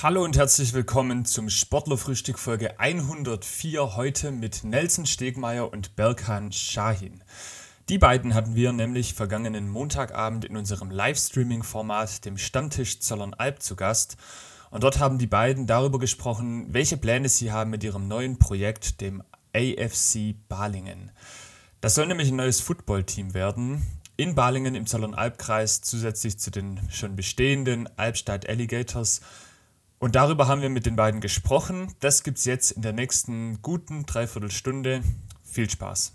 Hallo und herzlich willkommen zum Sportlerfrühstück Folge 104 heute mit Nelson Stegmeier und Berkan Shahin. Die beiden hatten wir nämlich vergangenen Montagabend in unserem Livestreaming-Format, dem Stammtisch Zollernalb, zu Gast. Und dort haben die beiden darüber gesprochen, welche Pläne sie haben mit ihrem neuen Projekt, dem AFC Balingen. Das soll nämlich ein neues Footballteam werden, in Balingen im Zollernalbkreis, zusätzlich zu den schon bestehenden Albstadt Alligators und darüber haben wir mit den beiden gesprochen. Das gibt's jetzt in der nächsten guten Dreiviertelstunde. Viel Spaß.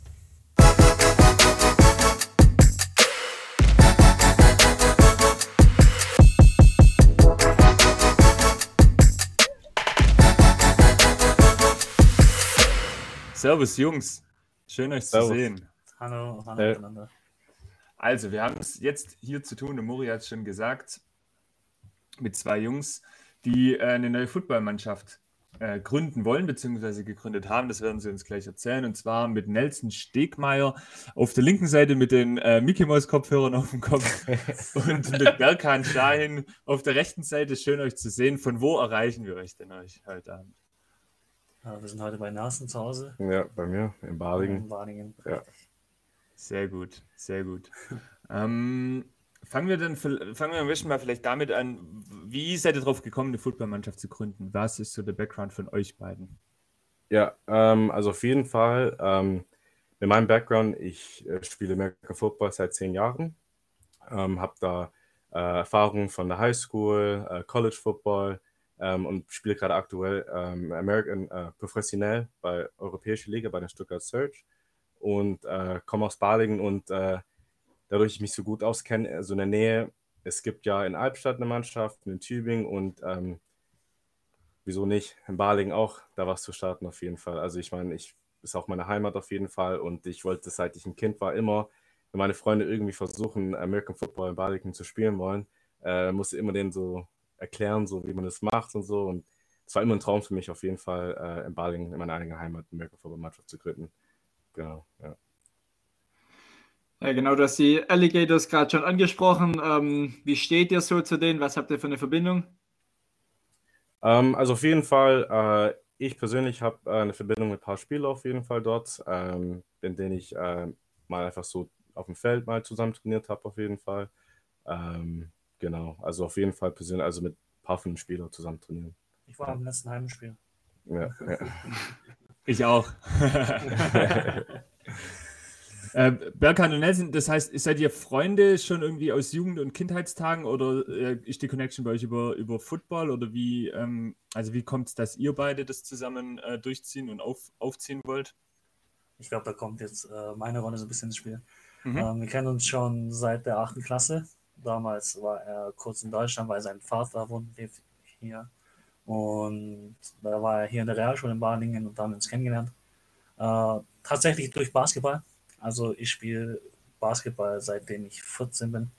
Servus Jungs, schön euch Servus. zu sehen. Hallo, hallo miteinander. Also, wir haben es jetzt hier zu tun, der Mori hat es schon gesagt, mit zwei Jungs, die äh, eine neue Footballmannschaft äh, gründen wollen, beziehungsweise gegründet haben. Das werden sie uns gleich erzählen. Und zwar mit Nelson Stegmeier auf der linken Seite mit den äh, Mickey Mouse Kopfhörern auf dem Kopf und mit Berkan Shahin auf der rechten Seite. Schön euch zu sehen. Von wo erreichen wir euch denn euch heute Abend? Ja, wir sind heute bei Narsen zu Hause. Ja, bei mir in Balingen. In Balingen. Ja. Sehr gut, sehr gut. ähm, Fangen wir dann fangen wir am besten mal vielleicht damit an, wie seid ihr darauf gekommen, eine Footballmannschaft zu gründen? Was ist so der Background von euch beiden? Ja, ähm, also auf jeden Fall, ähm, in meinem Background, ich äh, spiele American Football seit zehn Jahren, ähm, habe da äh, Erfahrungen von der High School, äh, College Football ähm, und spiele gerade aktuell ähm, American äh, professionell bei Europäischer Liga bei der Stuttgart Search und äh, komme aus Balingen und äh, dadurch ich mich so gut auskenne, so also in der Nähe, es gibt ja in Albstadt eine Mannschaft, in Tübingen und ähm, wieso nicht, in Balingen auch, da was zu starten auf jeden Fall. Also ich meine, ich ist auch meine Heimat auf jeden Fall und ich wollte, seit ich ein Kind war, immer, wenn meine Freunde irgendwie versuchen, American Football in Balingen zu spielen wollen, äh, musste immer denen so erklären, so wie man das macht und so und es war immer ein Traum für mich auf jeden Fall, äh, in Balingen, in meiner eigenen Heimat, American Football Mannschaft zu gründen. Genau, ja. Ja, genau, du hast die Alligators gerade schon angesprochen. Ähm, wie steht ihr so zu denen? Was habt ihr für eine Verbindung? Ähm, also auf jeden Fall, äh, ich persönlich habe äh, eine Verbindung mit ein paar Spielern auf jeden Fall dort, ähm, in denen ich äh, mal einfach so auf dem Feld mal zusammen trainiert habe, auf jeden Fall. Ähm, genau, also auf jeden Fall persönlich, also mit ein paar von den Spielern zusammen trainieren. Ich war am letzten Heimspiel. Ja, ja. Ich auch. Äh, Berkan und Nelson, das heißt, seid ihr Freunde schon irgendwie aus Jugend- und Kindheitstagen oder äh, ist die Connection bei euch über, über Football oder wie, ähm, also wie kommt es, dass ihr beide das zusammen äh, durchziehen und auf, aufziehen wollt? Ich glaube, da kommt jetzt äh, meine Rolle so ein bisschen ins Spiel. Mhm. Ähm, wir kennen uns schon seit der achten Klasse. Damals war er kurz in Deutschland, weil sein Vater wohnt hier. Und da war er hier in der Realschule in Balingen und da haben wir uns kennengelernt. Äh, tatsächlich durch Basketball. Also ich spiele Basketball seitdem ich 14 bin.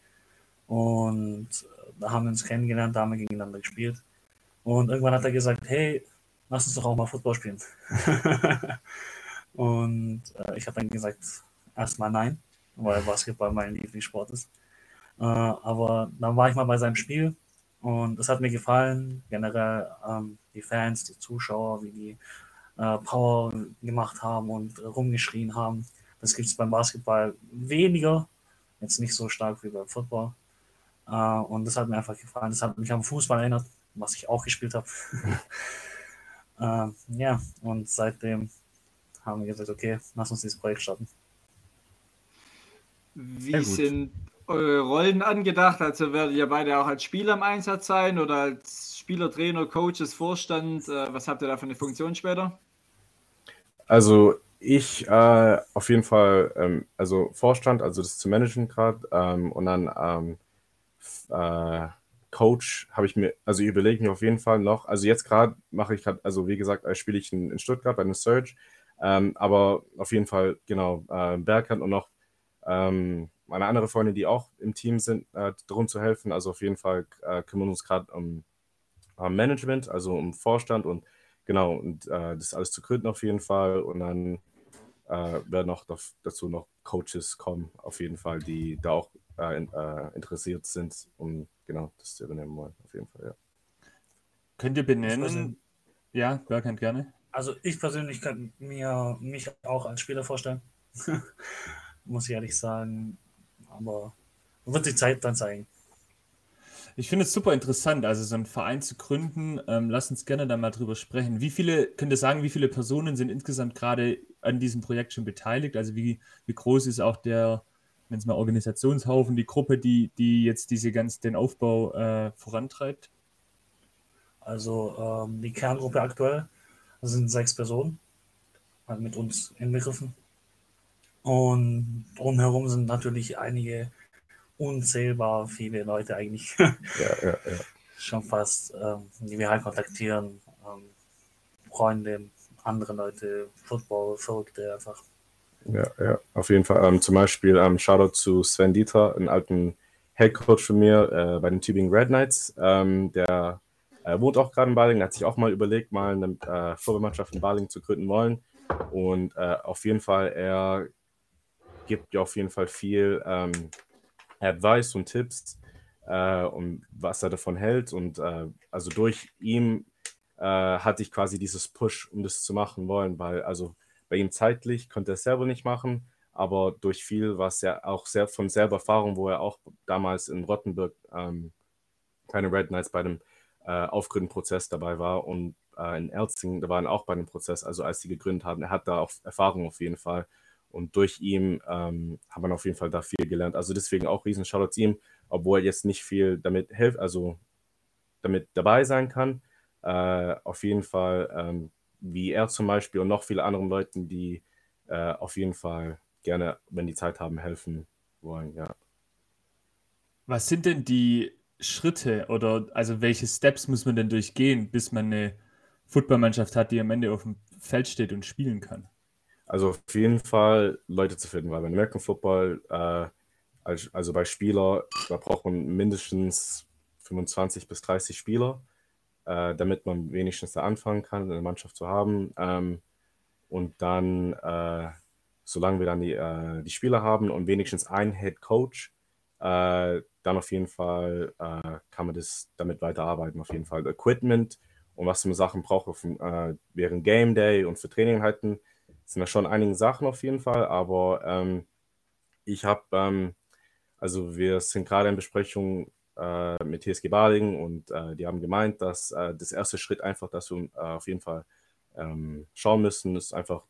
Und äh, da haben wir uns kennengelernt, da haben wir gegeneinander gespielt. Und irgendwann hat er gesagt, hey, lass uns doch auch mal Football spielen. und äh, ich habe dann gesagt, erstmal nein, weil Basketball mein Lieblingssport ist. Äh, aber dann war ich mal bei seinem Spiel und es hat mir gefallen, generell ähm, die Fans, die Zuschauer, wie die äh, Power gemacht haben und rumgeschrien haben. Das gibt es beim Basketball weniger, jetzt nicht so stark wie beim Football. Äh, und das hat mir einfach gefallen. Das hat mich am Fußball erinnert, was ich auch gespielt habe. äh, ja, und seitdem haben wir gesagt, okay, lass uns dieses Projekt starten. Wie sind eure Rollen angedacht? Also werdet ihr beide auch als Spieler im Einsatz sein oder als Spieler, Trainer, Coaches, Vorstand? Äh, was habt ihr da für eine Funktion später? Also ich äh, auf jeden Fall, ähm, also Vorstand, also das zu managen gerade ähm, und dann ähm, äh, Coach habe ich mir, also ich überlege mir auf jeden Fall noch, also jetzt gerade mache ich gerade, also wie gesagt, äh, spiele ich in, in, Stuttgart bei einem Search, ähm, aber auf jeden Fall, genau, äh, Berghand und noch ähm, meine andere Freunde, die auch im Team sind, äh, darum zu helfen, also auf jeden Fall äh, kümmern wir uns gerade um, um Management, also um Vorstand und genau, und äh, das alles zu gründen auf jeden Fall und dann äh, werden auch dazu noch Coaches kommen, auf jeden Fall, die da auch äh, in, äh, interessiert sind, um genau das zu übernehmen wollen, auf jeden Fall, ja. Könnt ihr benennen? Ja, wer kennt gerne. Also ich persönlich könnte mir mich auch als Spieler vorstellen. Muss ich ehrlich sagen. Aber wird die Zeit dann zeigen. Ich finde es super interessant, also so einen Verein zu gründen. Ähm, lass uns gerne da mal drüber sprechen. Wie viele, könnt ihr sagen, wie viele Personen sind insgesamt gerade an diesem Projekt schon beteiligt? Also wie, wie groß ist auch der, wenn es mal Organisationshaufen, die Gruppe, die, die jetzt diese ganz den Aufbau äh, vorantreibt? Also ähm, die Kerngruppe aktuell sind sechs Personen, halt mit uns inbegriffen. Und drumherum sind natürlich einige unzählbar viele Leute eigentlich. ja, ja, ja. Schon fast, ähm, die wir halt kontaktieren. Ähm, Freunde, andere Leute, Football, Verrückte einfach. Ja, ja, auf jeden Fall. Ähm, zum Beispiel ähm, Shoutout zu Sven Dieter, einen alten Headcoach von mir äh, bei den Tübingen Red Knights. Ähm, der äh, wohnt auch gerade in Baling, hat sich auch mal überlegt, mal eine äh, Vorbemannschaft in Baling zu gründen wollen. Und äh, auf jeden Fall, er gibt ja auf jeden Fall viel ähm, Advice und Tipps äh, und was er davon hält. Und äh, also durch ihn äh, hatte ich quasi dieses Push, um das zu machen wollen, weil also bei ihm zeitlich konnte er es selber nicht machen, aber durch viel, was er auch sehr von selber Erfahrung, wo er auch damals in Rottenburg ähm, keine Red Knights bei dem äh, Aufgründenprozess dabei war und äh, in Erzing, da waren auch bei dem Prozess, also als sie gegründet haben, er hat da auch Erfahrung auf jeden Fall. Und durch ihn ähm, hat man auf jeden Fall da viel gelernt. Also deswegen auch riesen Shoutout ihm, obwohl er jetzt nicht viel damit hilft, also damit dabei sein kann. Äh, auf jeden Fall, ähm, wie er zum Beispiel und noch viele andere Leute, die äh, auf jeden Fall gerne, wenn die Zeit haben, helfen wollen, ja. Was sind denn die Schritte oder also welche Steps muss man denn durchgehen, bis man eine Footballmannschaft hat, die am Ende auf dem Feld steht und spielen kann? Also auf jeden Fall Leute zu finden, weil beim American Football, äh, also bei Spieler, da braucht man mindestens 25 bis 30 Spieler, äh, damit man wenigstens da anfangen kann, eine Mannschaft zu haben. Ähm, und dann, äh, solange wir dann die, äh, die Spieler haben und wenigstens einen Head Coach, äh, dann auf jeden Fall äh, kann man das damit weiterarbeiten, auf jeden Fall. Equipment und was man Sachen braucht auf, während Game Day und für Trainingheiten sind da schon einige Sachen auf jeden Fall, aber ähm, ich habe, ähm, also wir sind gerade in Besprechung äh, mit TSG Baling und äh, die haben gemeint, dass äh, das erste Schritt einfach, dass wir äh, auf jeden Fall ähm, schauen müssen, ist einfach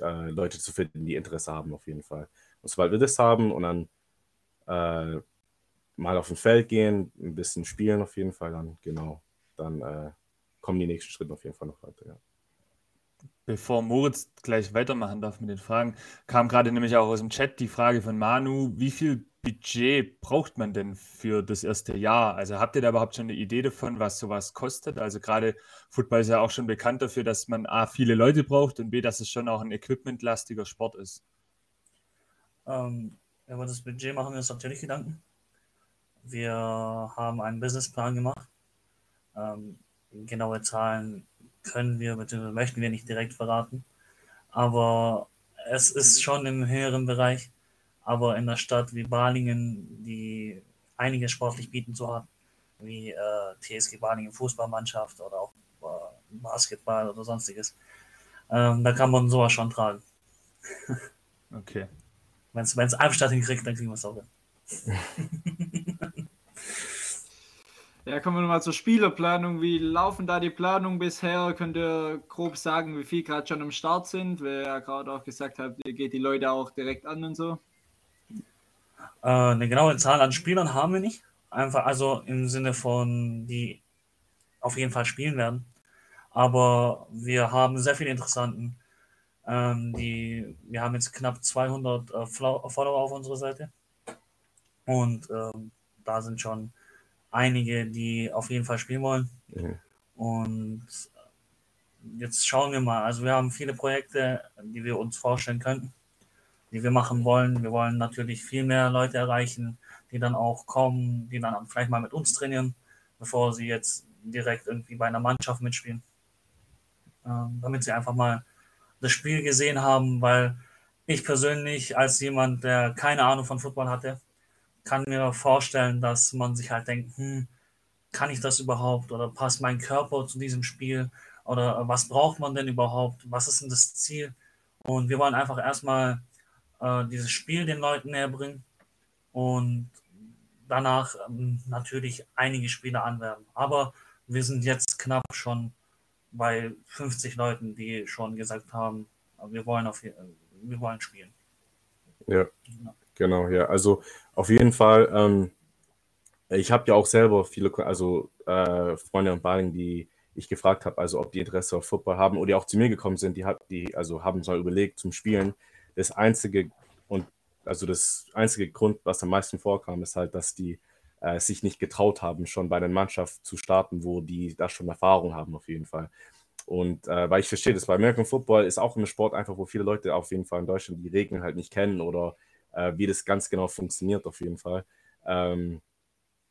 äh, Leute zu finden, die Interesse haben auf jeden Fall. Und sobald wir das haben und dann äh, mal auf ein Feld gehen, ein bisschen spielen auf jeden Fall, dann genau, dann kommen die nächsten Schritte auf jeden Fall noch weiter, ja. Bevor Moritz gleich weitermachen darf mit den Fragen, kam gerade nämlich auch aus dem Chat die Frage von Manu, wie viel Budget braucht man denn für das erste Jahr? Also habt ihr da überhaupt schon eine Idee davon, was sowas kostet? Also gerade Football ist ja auch schon bekannt dafür, dass man A, viele Leute braucht und B, dass es schon auch ein equipmentlastiger Sport ist. Ähm, über das Budget machen wir uns natürlich Gedanken. Wir haben einen Businessplan gemacht. Ähm, genaue Zahlen können wir bzw. möchten wir nicht direkt verraten. Aber es ist schon im höheren Bereich. Aber in einer Stadt wie Balingen, die einiges sportlich bieten zu haben, wie äh, TSG Balingen Fußballmannschaft oder auch äh, Basketball oder sonstiges, ähm, da kann man sowas schon tragen. Okay. Wenn es Albstadt hinkriegt, dann kriegen wir es auch hin. Ja, kommen wir nochmal zur Spielerplanung. Wie laufen da die Planungen bisher? Könnt ihr grob sagen, wie viel gerade schon am Start sind? Wer ja gerade auch gesagt hat, ihr geht die Leute auch direkt an und so. Äh, eine genaue Zahl an Spielern haben wir nicht. Einfach, also im Sinne von, die auf jeden Fall spielen werden. Aber wir haben sehr viele Interessanten. Ähm, die, wir haben jetzt knapp 200 äh, Follower auf unserer Seite. Und ähm, da sind schon einige, die auf jeden Fall spielen wollen. Mhm. Und jetzt schauen wir mal. Also wir haben viele Projekte, die wir uns vorstellen könnten, die wir machen wollen. Wir wollen natürlich viel mehr Leute erreichen, die dann auch kommen, die dann vielleicht mal mit uns trainieren, bevor sie jetzt direkt irgendwie bei einer Mannschaft mitspielen. Ähm, damit sie einfach mal das Spiel gesehen haben, weil ich persönlich als jemand, der keine Ahnung von Football hatte, kann mir vorstellen, dass man sich halt denkt, hm, kann ich das überhaupt oder passt mein Körper zu diesem Spiel oder was braucht man denn überhaupt, was ist denn das Ziel? Und wir wollen einfach erstmal äh, dieses Spiel den Leuten näher bringen und danach ähm, natürlich einige Spieler anwerben. Aber wir sind jetzt knapp schon bei 50 Leuten, die schon gesagt haben, wir wollen, auf, wir wollen spielen. Ja, genau, genau ja. Also auf jeden Fall, ähm, ich habe ja auch selber viele, also äh, Freunde und Baling, die ich gefragt habe, also ob die Interesse auf Football haben oder die auch zu mir gekommen sind, die, hat, die also haben mal überlegt zum Spielen. Das einzige und also das einzige Grund, was am meisten vorkam, ist halt, dass die äh, sich nicht getraut haben, schon bei der Mannschaft zu starten, wo die da schon Erfahrung haben, auf jeden Fall. Und äh, weil ich verstehe das, weil American Football ist auch ein Sport einfach, wo viele Leute auf jeden Fall in Deutschland die Regeln halt nicht kennen oder äh, wie das ganz genau funktioniert, auf jeden Fall. Ähm,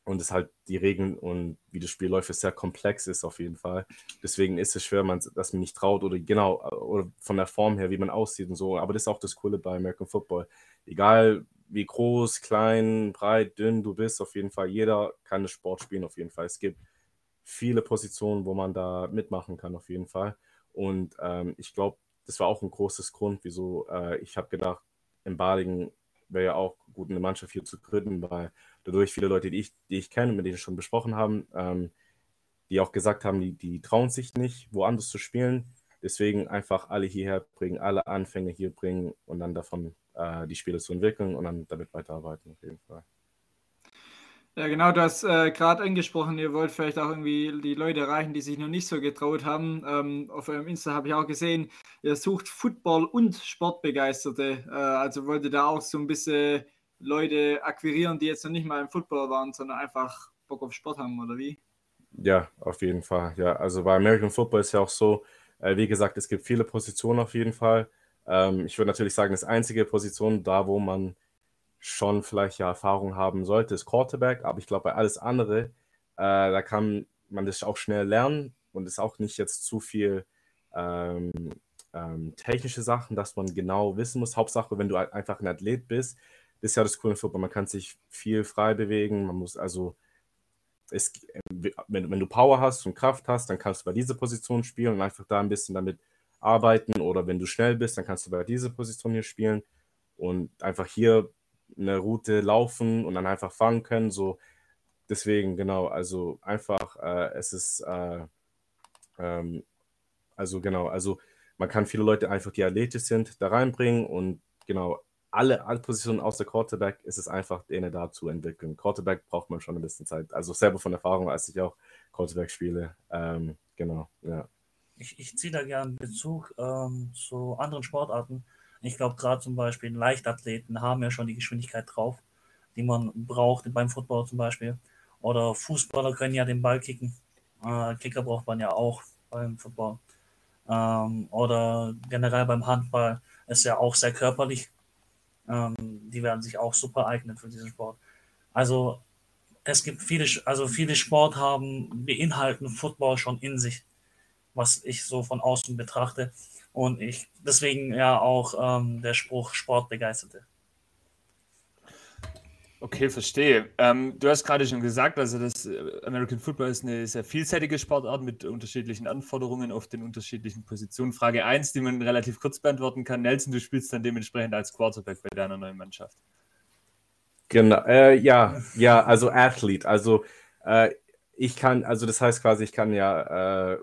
und es halt die Regeln und wie das Spiel läuft, sehr komplex ist auf jeden Fall. Deswegen ist es schwer, man, dass man nicht traut oder genau, oder von der Form her, wie man aussieht und so. Aber das ist auch das Coole bei American Football. Egal wie groß, klein, breit, dünn du bist, auf jeden Fall, jeder kann das Sport spielen, auf jeden Fall. Es gibt viele Positionen, wo man da mitmachen kann, auf jeden Fall. Und ähm, ich glaube, das war auch ein großes Grund, wieso äh, ich habe gedacht, in Balingen wäre ja auch gut, eine Mannschaft hier zu gründen, weil dadurch viele Leute, die ich, die ich kenne, mit denen schon besprochen haben, ähm, die auch gesagt haben, die, die trauen sich nicht, woanders zu spielen. Deswegen einfach alle hierher bringen, alle Anfänge hier bringen und dann davon äh, die Spiele zu entwickeln und dann damit weiterarbeiten, auf jeden Fall. Ja, genau, du hast äh, gerade angesprochen, ihr wollt vielleicht auch irgendwie die Leute erreichen, die sich noch nicht so getraut haben. Ähm, auf eurem Insta habe ich auch gesehen, ihr sucht Football- und Sportbegeisterte. Äh, also wollt ihr da auch so ein bisschen Leute akquirieren, die jetzt noch nicht mal im Football waren, sondern einfach Bock auf Sport haben, oder wie? Ja, auf jeden Fall. Ja, also bei American Football ist ja auch so, äh, wie gesagt, es gibt viele Positionen auf jeden Fall. Ähm, ich würde natürlich sagen, das einzige Position da, wo man schon vielleicht ja Erfahrung haben sollte, ist Quarterback. Aber ich glaube, bei alles andere, äh, da kann man das auch schnell lernen und ist auch nicht jetzt zu viel ähm, ähm, technische Sachen, dass man genau wissen muss. Hauptsache, wenn du einfach ein Athlet bist, ist ja das coole Football. Man kann sich viel frei bewegen. Man muss also, es, wenn, wenn du Power hast und Kraft hast, dann kannst du bei dieser Position spielen und einfach da ein bisschen damit arbeiten. Oder wenn du schnell bist, dann kannst du bei dieser Position hier spielen und einfach hier eine Route laufen und dann einfach fangen können. So, deswegen, genau, also einfach, äh, es ist, äh, ähm, also genau, also man kann viele Leute einfach, die athletisch sind, da reinbringen und genau, alle, alle Positionen außer Quarterback ist es einfach, denen da zu entwickeln. Quarterback braucht man schon ein bisschen Zeit. Also selber von Erfahrung, als ich auch Quarterback spiele. Ähm, genau, ja. Ich, ich ziehe da gerne Bezug ähm, zu anderen Sportarten. Ich glaube, gerade zum Beispiel Leichtathleten haben ja schon die Geschwindigkeit drauf, die man braucht beim Football zum Beispiel. Oder Fußballer können ja den Ball kicken. Äh, Kicker braucht man ja auch beim Football. Ähm, oder generell beim Handball ist ja auch sehr körperlich. Ähm, die werden sich auch super eignen für diesen Sport. Also es gibt viele, also viele Sport haben, beinhalten Football schon in sich, was ich so von außen betrachte. Und ich, deswegen ja auch ähm, der Spruch Sportbegeisterte. Okay, verstehe. Ähm, du hast gerade schon gesagt, also das äh, American Football ist eine sehr vielseitige Sportart mit unterschiedlichen Anforderungen auf den unterschiedlichen Positionen. Frage 1, die man relativ kurz beantworten kann. Nelson, du spielst dann dementsprechend als Quarterback bei deiner neuen Mannschaft. Genau, äh, ja, ja, also Athlet. Also äh, ich kann, also das heißt quasi, ich kann ja äh,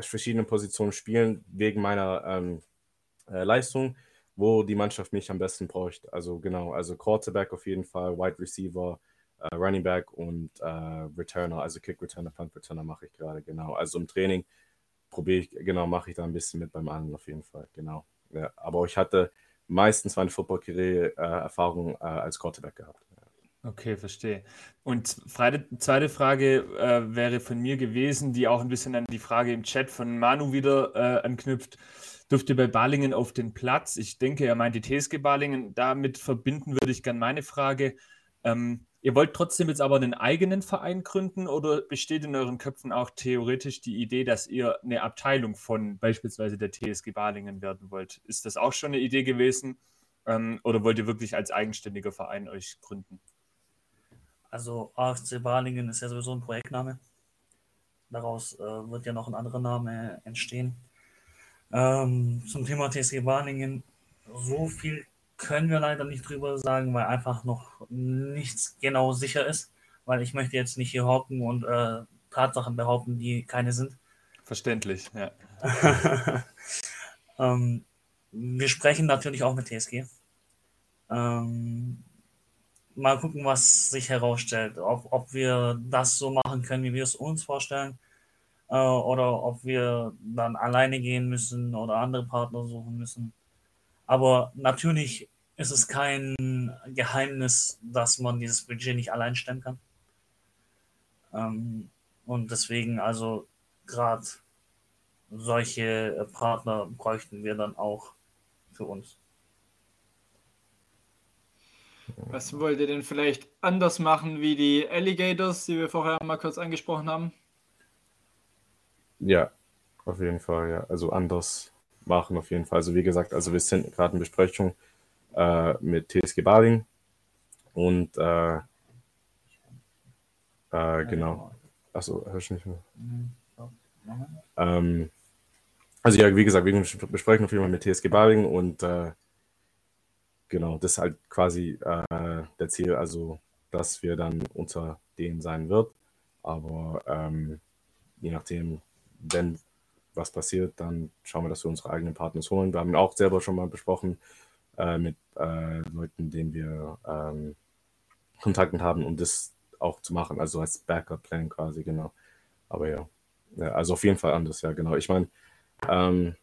verschiedene Positionen spielen wegen meiner ähm, äh, Leistung wo die Mannschaft mich am besten bräuchte. Also genau, also Quarterback auf jeden Fall, Wide Receiver, äh, Running Back und äh, Returner, also Kick Returner, Punt Returner mache ich gerade, genau. Also im Training probiere ich, genau, mache ich da ein bisschen mit beim anderen auf jeden Fall, genau. Ja, aber ich hatte meistens meine Football-Karriere-Erfahrung äh, als Quarterback gehabt. Okay, verstehe. Und zweite Frage äh, wäre von mir gewesen, die auch ein bisschen an die Frage im Chat von Manu wieder äh, anknüpft dürfte bei Balingen auf den Platz. Ich denke, er meint die TSG Balingen. Damit verbinden würde ich gerne meine Frage. Ähm, ihr wollt trotzdem jetzt aber einen eigenen Verein gründen oder besteht in euren Köpfen auch theoretisch die Idee, dass ihr eine Abteilung von beispielsweise der TSG Balingen werden wollt? Ist das auch schon eine Idee gewesen ähm, oder wollt ihr wirklich als eigenständiger Verein euch gründen? Also AFC Balingen ist ja sowieso ein Projektname. Daraus äh, wird ja noch ein anderer Name entstehen. Ähm, zum Thema TSG Balingen, so viel können wir leider nicht drüber sagen, weil einfach noch nichts genau sicher ist. Weil ich möchte jetzt nicht hier hocken und äh, Tatsachen behaupten, die keine sind. Verständlich, ja. ähm, wir sprechen natürlich auch mit TSG. Ähm, mal gucken, was sich herausstellt. Ob, ob wir das so machen können, wie wir es uns vorstellen. Äh, oder ob wir dann alleine gehen müssen oder andere Partner suchen müssen. Aber natürlich ist es kein Geheimnis, dass man dieses Budget nicht allein stemmen kann. Ähm, und deswegen, also gerade solche Partner bräuchten wir dann auch für uns. Was wollt ihr denn vielleicht anders machen wie die Alligators, die wir vorher mal kurz angesprochen haben? Ja, auf jeden Fall, ja. Also anders machen auf jeden Fall. Also wie gesagt, also wir sind gerade in Besprechung äh, mit TSG Baling und äh, äh, genau. Achso, hörst du nicht mehr? Ähm, also ja, wie gesagt, wir besprechen auf jeden Fall mit TSG Baling und äh, genau, das ist halt quasi äh, der Ziel, also dass wir dann unter denen sein wird. Aber ähm, je nachdem, wenn was passiert, dann schauen wir, dass wir unsere eigenen Partners holen. Wir haben auch selber schon mal besprochen äh, mit äh, Leuten, denen wir ähm, Kontakten haben, um das auch zu machen, also als Backup-Plan quasi, genau. Aber ja. ja, also auf jeden Fall anders, ja, genau. Ich meine, ähm,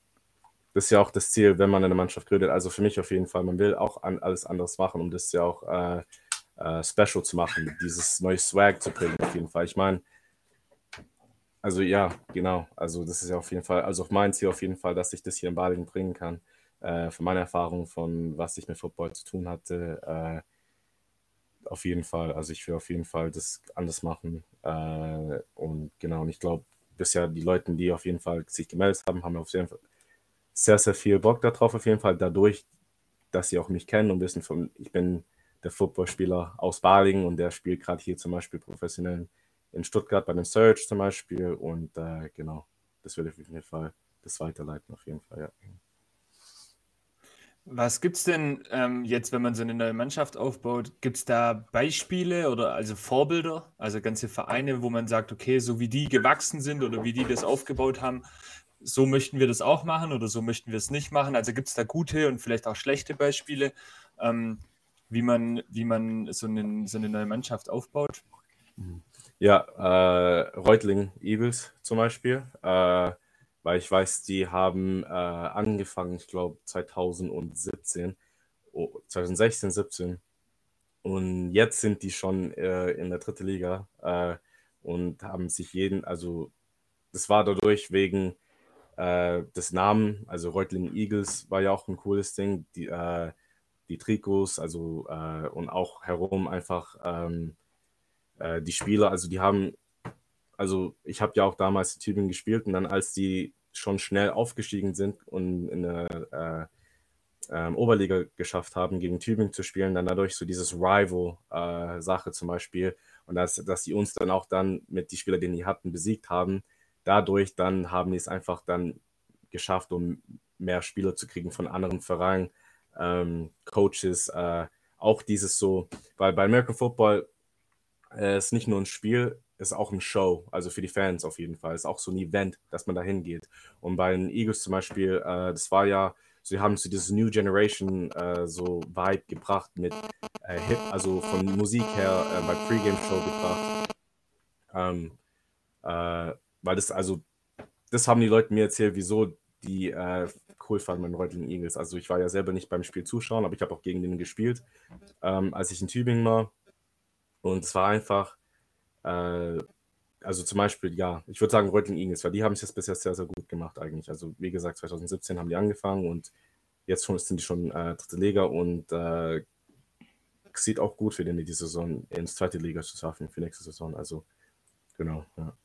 das ist ja auch das Ziel, wenn man eine Mannschaft gründet. Also für mich auf jeden Fall, man will auch an, alles anderes machen, um das ja auch äh, äh, special zu machen, dieses neue Swag zu bringen, auf jeden Fall. Ich meine, also ja, genau. Also das ist ja auf jeden Fall, also auf mein Ziel auf jeden Fall, dass ich das hier in Balingen bringen kann. Äh, von meiner Erfahrung, von was ich mit Football zu tun hatte, äh, auf jeden Fall. Also ich will auf jeden Fall das anders machen. Äh, und genau, und ich glaube, bisher die Leute, die auf jeden Fall sich gemeldet haben, haben auf jeden Fall sehr, sehr viel Bock darauf, auf jeden Fall dadurch, dass sie auch mich kennen und wissen, von, ich bin der Footballspieler aus Balingen und der spielt gerade hier zum Beispiel professionell in Stuttgart bei dem Search zum Beispiel und äh, genau, das würde ich auf jeden Fall das weiterleiten, auf jeden Fall, ja. Was gibt es denn ähm, jetzt, wenn man so eine neue Mannschaft aufbaut? Gibt es da Beispiele oder also Vorbilder, also ganze Vereine, wo man sagt, okay, so wie die gewachsen sind oder wie die das aufgebaut haben, so möchten wir das auch machen oder so möchten wir es nicht machen? Also gibt es da gute und vielleicht auch schlechte Beispiele, ähm, wie, man, wie man so, einen, so eine neue Mannschaft aufbaut? Ja, äh, Reutling Eagles zum Beispiel. Äh, weil ich weiß, die haben äh, angefangen, ich glaube 2017, oh, 2016, 17 und jetzt sind die schon äh, in der dritten Liga äh, und haben sich jeden, also das war dadurch wegen äh, des Namen, also Reutling Eagles war ja auch ein cooles Ding, die, äh, die Trikots, also äh, und auch herum einfach ähm, die Spieler, also die haben also ich habe ja auch damals in Tübingen gespielt und dann als die schon schnell aufgestiegen sind und in der äh, äh, Oberliga geschafft haben, gegen Tübingen zu spielen, dann dadurch so dieses Rival-Sache äh, zum Beispiel und dass, dass die uns dann auch dann mit die Spieler, die die hatten, besiegt haben, dadurch dann haben die es einfach dann geschafft, um mehr Spieler zu kriegen von anderen Vereinen, ähm, Coaches, äh, auch dieses so, weil bei American Football äh, ist nicht nur ein Spiel, ist auch ein Show, also für die Fans auf jeden Fall. Ist auch so ein Event, dass man da hingeht. Und bei den Eagles zum Beispiel, äh, das war ja, sie haben zu dieses New Generation äh, so Vibe gebracht mit äh, Hip, also von Musik her äh, bei Pre-Game Show gebracht. Ähm, äh, weil das, also, das haben die Leute mir erzählt, wieso die äh, cool fanden mit den Reutlingen Eagles. Also ich war ja selber nicht beim Spiel zuschauen, aber ich habe auch gegen den gespielt, ähm, als ich in Tübingen war. Und es war einfach, äh, also zum Beispiel, ja, ich würde sagen Reutling Eagles, weil die haben es jetzt bisher sehr, sehr gut gemacht eigentlich. Also wie gesagt, 2017 haben die angefangen und jetzt schon sind die schon äh, dritte Liga und äh, sieht auch gut für den die Saison ins zweite Liga zu schaffen für nächste Saison. Also genau, ja.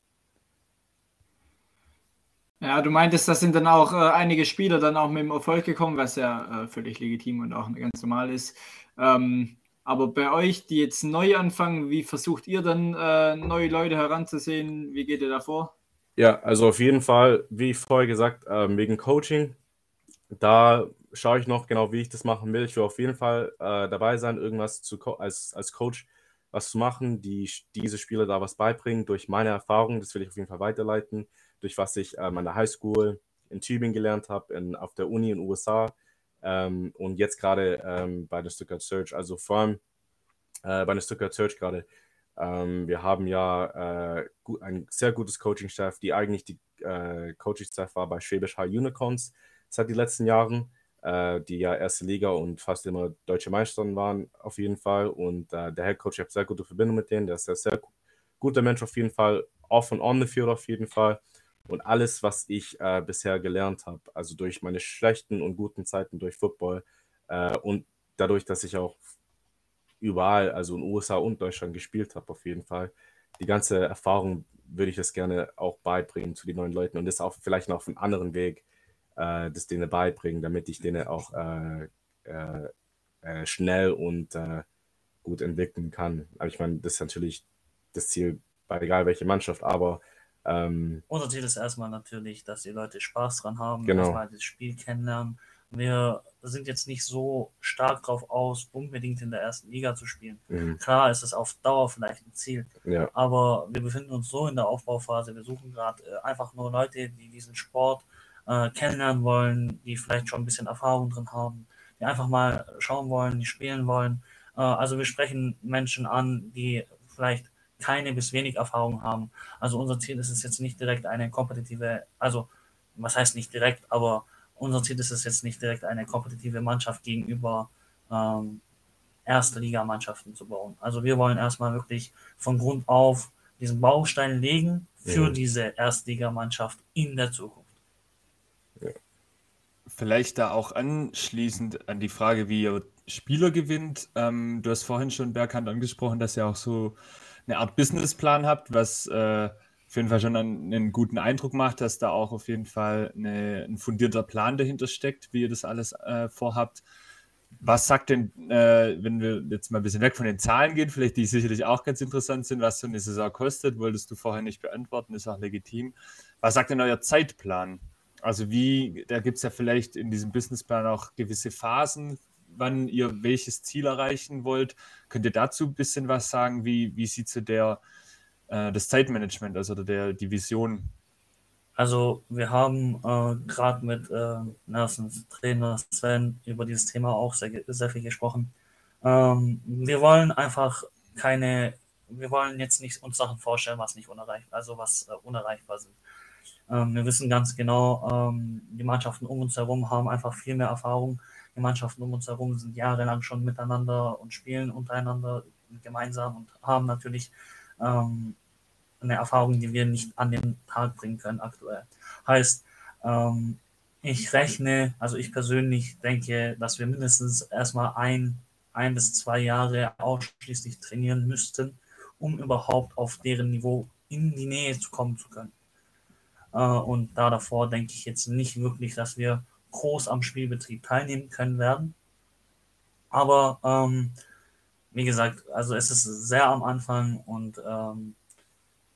Ja, du meintest, das sind dann auch äh, einige Spieler dann auch mit dem Erfolg gekommen, was ja äh, völlig legitim und auch ganz normal ist. Ähm, Aber bei euch, die jetzt neu anfangen, wie versucht ihr dann äh, neue Leute heranzusehen? Wie geht ihr da vor? Ja, also auf jeden Fall, wie ich vorher gesagt, äh, wegen Coaching, da schaue ich noch genau, wie ich das machen will. Ich will auf jeden Fall äh, dabei sein, irgendwas zu als, als Coach was zu machen, die diese Spieler da was beibringen durch meine Erfahrung. Das will ich auf jeden Fall weiterleiten, durch was ich ähm, an der Highschool in Tübingen gelernt habe, auf der Uni in den USA ähm, und jetzt gerade ähm, bei der Stuttgart Search. Also vor allem äh, bei der Stuttgart Search gerade. Ähm, wir haben ja äh, ein sehr gutes Coaching-Staff, die eigentlich die äh, Coaching-Staff war bei Schwäbisch High Unicorns seit den letzten Jahren äh, die ja erste Liga und fast immer deutsche Meister waren, auf jeden Fall. Und äh, der Head Coach, ich habe sehr gute Verbindung mit denen, der ist ein sehr guter Mensch auf jeden Fall, off und on the field auf jeden Fall. Und alles, was ich äh, bisher gelernt habe, also durch meine schlechten und guten Zeiten durch Football äh, und dadurch, dass ich auch überall, also in USA und Deutschland gespielt habe, auf jeden Fall, die ganze Erfahrung würde ich das gerne auch beibringen zu den neuen Leuten und das auch vielleicht noch auf einem anderen Weg äh, das denen beibringen, damit ich denen auch äh, äh, äh schnell und äh, gut entwickeln kann. Aber ich meine, das ist natürlich das Ziel bei egal welche Mannschaft, aber ähm, unser Ziel ist erstmal natürlich, dass die Leute Spaß dran haben, genau. erstmal das Spiel kennenlernen. Wir sind jetzt nicht so stark drauf aus, unbedingt in der ersten Liga zu spielen. Mhm. Klar ist es auf Dauer vielleicht ein Ziel, ja. aber wir befinden uns so in der Aufbauphase. Wir suchen gerade äh, einfach nur Leute, die diesen Sport äh, kennenlernen wollen, die vielleicht schon ein bisschen Erfahrung drin haben, die einfach mal schauen wollen, die spielen wollen. Äh, also wir sprechen Menschen an, die vielleicht keine bis wenig Erfahrung haben. Also unser Ziel ist es jetzt nicht direkt eine kompetitive, also was heißt nicht direkt, aber unser Ziel ist es jetzt nicht direkt eine kompetitive Mannschaft gegenüber ähm, erste Liga-Mannschaften zu bauen. Also wir wollen erstmal wirklich von Grund auf diesen Baustein legen für mhm. diese Erstligamannschaft in der Zukunft. Vielleicht da auch anschließend an die Frage, wie ihr Spieler gewinnt. Ähm, du hast vorhin schon Berghand angesprochen, dass ihr auch so eine Art Businessplan habt, was äh, auf jeden Fall schon einen, einen, guten Eindruck macht, dass da auch auf jeden Fall eine, ein fundierter Plan dahinter steckt, wie ihr das alles äh, vorhabt. Was sagt denn, äh, wenn wir jetzt mal ein bisschen weg von den Zahlen gehen, vielleicht die sicherlich auch ganz interessant sind, was so eine Saison kostet, wolltest du vorher nicht beantworten, ist auch legitim. Was sagt denn euer Zeitplan? Also wie, da gibt es ja vielleicht in diesem Businessplan auch gewisse Phasen, wann ihr welches Ziel erreichen wollt. Könnt ihr dazu ein bisschen was sagen? Wie, wie sieht so der, äh, das Zeitmanagement, also der, die Vision? Also wir haben äh, gerade mit äh, Nelsons Trainer Sven über dieses Thema auch sehr, sehr viel gesprochen. Ähm, wir wollen einfach keine, wir wollen jetzt nicht uns Sachen vorstellen, was nicht unerreichbar, also was äh, unerreichbar sind. Ähm, wir wissen ganz genau, ähm, die Mannschaften um uns herum haben einfach viel mehr Erfahrung. Die Mannschaften um uns herum sind jahrelang schon miteinander und spielen untereinander gemeinsam und haben natürlich ähm, eine Erfahrung, die wir nicht an den Tag bringen können aktuell. Heißt, ähm, ich rechne, also ich persönlich denke, dass wir mindestens erstmal ein, ein bis zwei Jahre ausschließlich trainieren müssten, um überhaupt auf deren Niveau in die Nähe zu kommen zu können. Äh, und da davor denke ich jetzt nicht wirklich, dass wir groß am Spielbetrieb teilnehmen können werden. Aber ähm, wie gesagt, also es ist sehr am Anfang und ähm,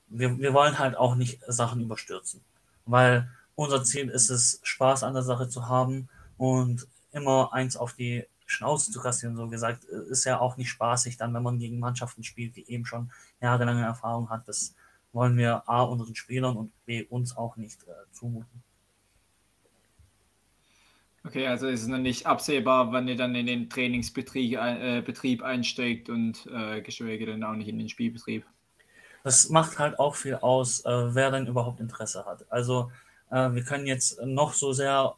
wir, wir wollen halt auch nicht Sachen überstürzen, weil unser Ziel ist es, Spaß an der Sache zu haben und immer eins auf die Schnauze zu kassieren, so gesagt, ist ja auch nicht spaßig dann, wenn man gegen Mannschaften spielt, die eben schon jahrelange Erfahrung hat. Das wollen wir A unseren Spielern und B uns auch nicht äh, zumuten. Okay, also ist es noch nicht absehbar, wann ihr dann in den Trainingsbetrieb äh, Betrieb einsteigt und äh, geschweige denn auch nicht in den Spielbetrieb. Das macht halt auch viel aus, äh, wer denn überhaupt Interesse hat. Also äh, wir können jetzt noch so sehr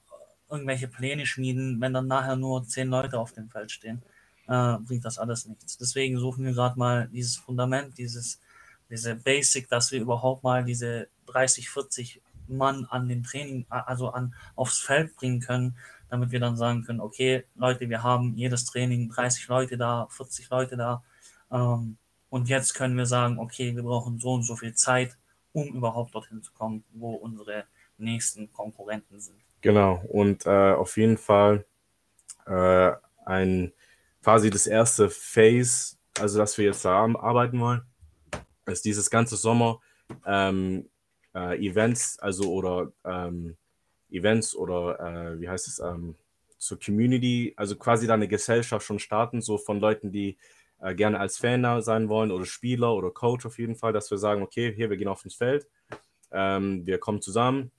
irgendwelche Pläne schmieden, wenn dann nachher nur zehn Leute auf dem Feld stehen, äh, bringt das alles nichts. Deswegen suchen wir gerade mal dieses Fundament, dieses diese Basic, dass wir überhaupt mal diese 30, 40 Mann an den Training, also an aufs Feld bringen können, damit wir dann sagen können, okay, Leute, wir haben jedes Training 30 Leute da, 40 Leute da. Ähm, und jetzt können wir sagen, okay, wir brauchen so und so viel Zeit, um überhaupt dorthin zu kommen, wo unsere nächsten Konkurrenten sind. Genau, und äh, auf jeden Fall äh, ein quasi das erste Phase, also dass wir jetzt da arbeiten wollen, ist dieses ganze Sommer ähm, äh, Events, also oder ähm, Events oder äh, wie heißt es, ähm, zur Community, also quasi da eine Gesellschaft schon starten, so von Leuten, die äh, gerne als Fan da sein wollen oder Spieler oder Coach auf jeden Fall, dass wir sagen, okay, hier, wir gehen auf ins Feld, ähm, wir kommen zusammen,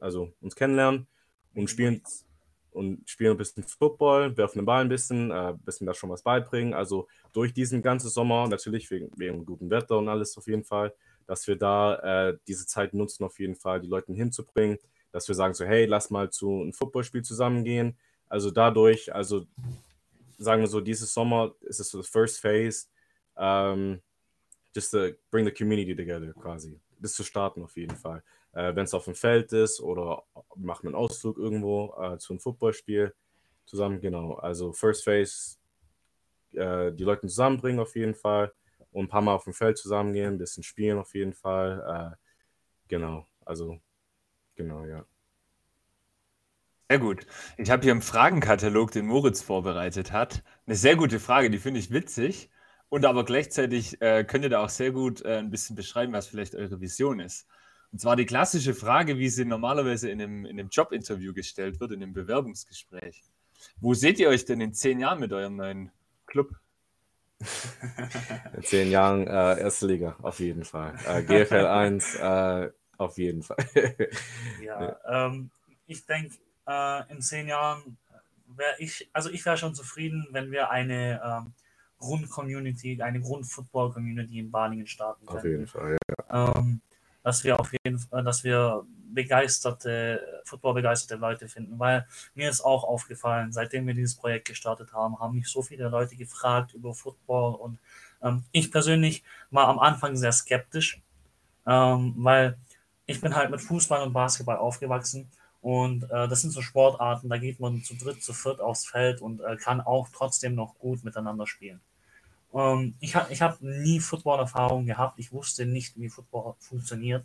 also uns kennenlernen und spielen und spielen ein bisschen Football, werfen den Ball ein bisschen, äh, bisschen da schon was beibringen. Also durch diesen ganzen Sommer, natürlich wegen, wegen gutem Wetter und alles auf jeden Fall, dass wir da äh, diese Zeit nutzen, auf jeden Fall die Leute hinzubringen, dass wir sagen so, hey, lass mal zu einem Footballspiel zusammengehen. Also dadurch, also sagen wir so, dieses Sommer ist es so the first phase, um, just to bring the community together quasi. Das zu starten auf jeden Fall. Äh, Wenn es auf dem Feld ist oder machen einen Ausflug irgendwo äh, zu einem Footballspiel zusammen, genau. Also First Phase, äh, die Leute zusammenbringen auf jeden Fall und ein paar Mal auf dem Feld zusammengehen, ein bisschen spielen auf jeden Fall. Äh, genau, also genau, ja. Sehr gut. Ich habe hier im Fragenkatalog, den Moritz vorbereitet hat, eine sehr gute Frage, die finde ich witzig. Und aber gleichzeitig äh, könnt ihr da auch sehr gut äh, ein bisschen beschreiben, was vielleicht eure Vision ist. Und zwar die klassische Frage, wie sie normalerweise in einem, in einem Jobinterview gestellt wird, in einem Bewerbungsgespräch. Wo seht ihr euch denn in zehn Jahren mit eurem neuen Club? In zehn Jahren äh, erste Liga, auf jeden Fall. Äh, GFL 1, äh, auf jeden Fall. ja, ähm, ich denke, äh, in zehn Jahren wäre ich, also ich wäre schon zufrieden, wenn wir eine ähm, Grund-Community, eine Grund-Football-Community in Balingen starten können. Auf jeden Fall, ja. Ähm, dass wir auf jeden Fall, dass wir begeisterte, Football-begeisterte Leute finden, weil mir ist auch aufgefallen, seitdem wir dieses Projekt gestartet haben, haben mich so viele Leute gefragt über Football und ähm, ich persönlich war am Anfang sehr skeptisch, ähm, weil ich bin halt mit Fußball und Basketball aufgewachsen und äh, das sind so Sportarten, da geht man zu dritt, zu viert aufs Feld und äh, kann auch trotzdem noch gut miteinander spielen. Ähm, ich ha ich habe nie Football-Erfahrung gehabt. Ich wusste nicht, wie Football funktioniert.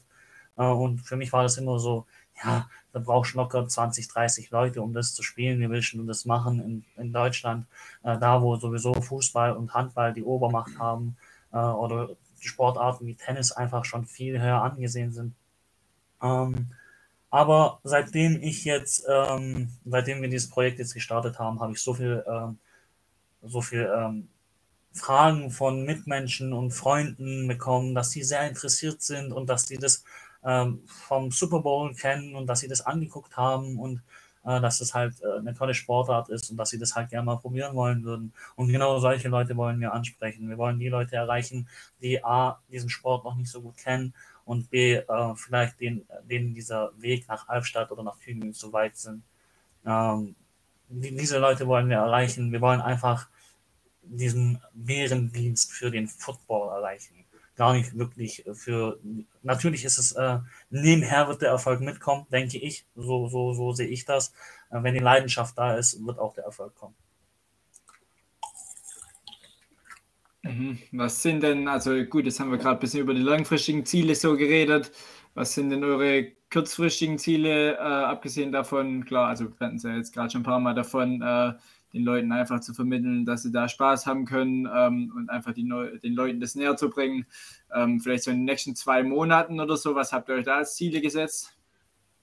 Äh, und für mich war das immer so, ja, da brauchst du locker 20, 30 Leute, um das zu spielen. Wie willst du das machen in, in Deutschland, äh, da wo sowieso Fußball und Handball die Obermacht haben äh, oder Sportarten wie Tennis einfach schon viel höher angesehen sind. Ähm, aber seitdem ich jetzt, ähm, seitdem wir dieses Projekt jetzt gestartet haben, habe ich so viel, ähm, so viel ähm, Fragen von Mitmenschen und Freunden bekommen, dass sie sehr interessiert sind und dass sie das ähm, vom Super Bowl kennen und dass sie das angeguckt haben und äh, dass es halt äh, eine tolle Sportart ist und dass sie das halt gerne mal probieren wollen würden. Und genau solche Leute wollen wir ansprechen. Wir wollen die Leute erreichen, die A, diesen Sport noch nicht so gut kennen und B, äh, vielleicht den, denen dieser Weg nach Albstadt oder nach Tübingen zu weit sind. Ähm, die, diese Leute wollen wir erreichen. Wir wollen einfach diesen Bärendienst für den Football erreichen. Gar nicht wirklich für, natürlich ist es, äh, nebenher wird der Erfolg mitkommen, denke ich. So, so, so sehe ich das. Äh, wenn die Leidenschaft da ist, wird auch der Erfolg kommen. Mhm. Was sind denn, also gut, jetzt haben wir gerade ein bisschen über die langfristigen Ziele so geredet. Was sind denn eure kurzfristigen Ziele, äh, abgesehen davon, klar, also wir hatten es ja jetzt gerade schon ein paar Mal davon, äh, den Leuten einfach zu vermitteln, dass sie da Spaß haben können ähm, und einfach Neu den Leuten das näher zu bringen. Ähm, vielleicht so in den nächsten zwei Monaten oder so. Was habt ihr euch da als Ziele gesetzt?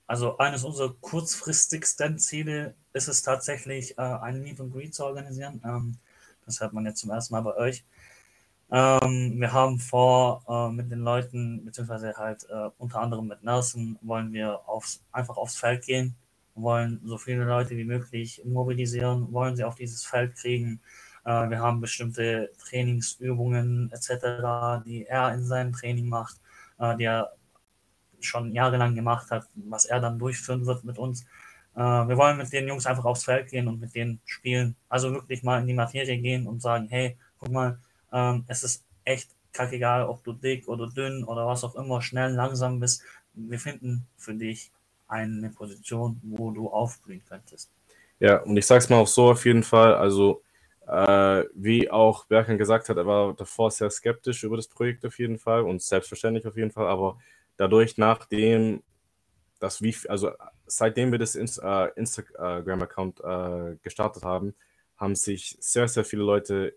Also eines unserer kurzfristigsten Ziele ist es tatsächlich, äh, ein Meet and Greet zu organisieren. Ähm, das hört man jetzt zum ersten Mal bei euch. Ähm, wir haben vor, äh, mit den Leuten, beziehungsweise halt äh, unter anderem mit Nelson, wollen wir aufs, einfach aufs Feld gehen, wollen so viele Leute wie möglich mobilisieren, wollen sie auf dieses Feld kriegen. Äh, wir haben bestimmte Trainingsübungen etc., die er in seinem Training macht, äh, die er schon jahrelang gemacht hat, was er dann durchführen wird mit uns. Äh, wir wollen mit den Jungs einfach aufs Feld gehen und mit denen spielen. Also wirklich mal in die Materie gehen und sagen, hey, guck mal, ähm, es ist echt kackegal, ob du dick oder dünn oder was auch immer, schnell, langsam bist. Wir finden für dich eine Position, wo du aufblühen könntest. Ja, und ich sage es mal auch so auf jeden Fall, also äh, wie auch Berkan gesagt hat, er war davor sehr skeptisch über das Projekt auf jeden Fall und selbstverständlich auf jeden Fall, aber dadurch, nachdem das wie, also seitdem wir das Inst äh, Instagram-Account äh, gestartet haben, haben sich sehr, sehr viele Leute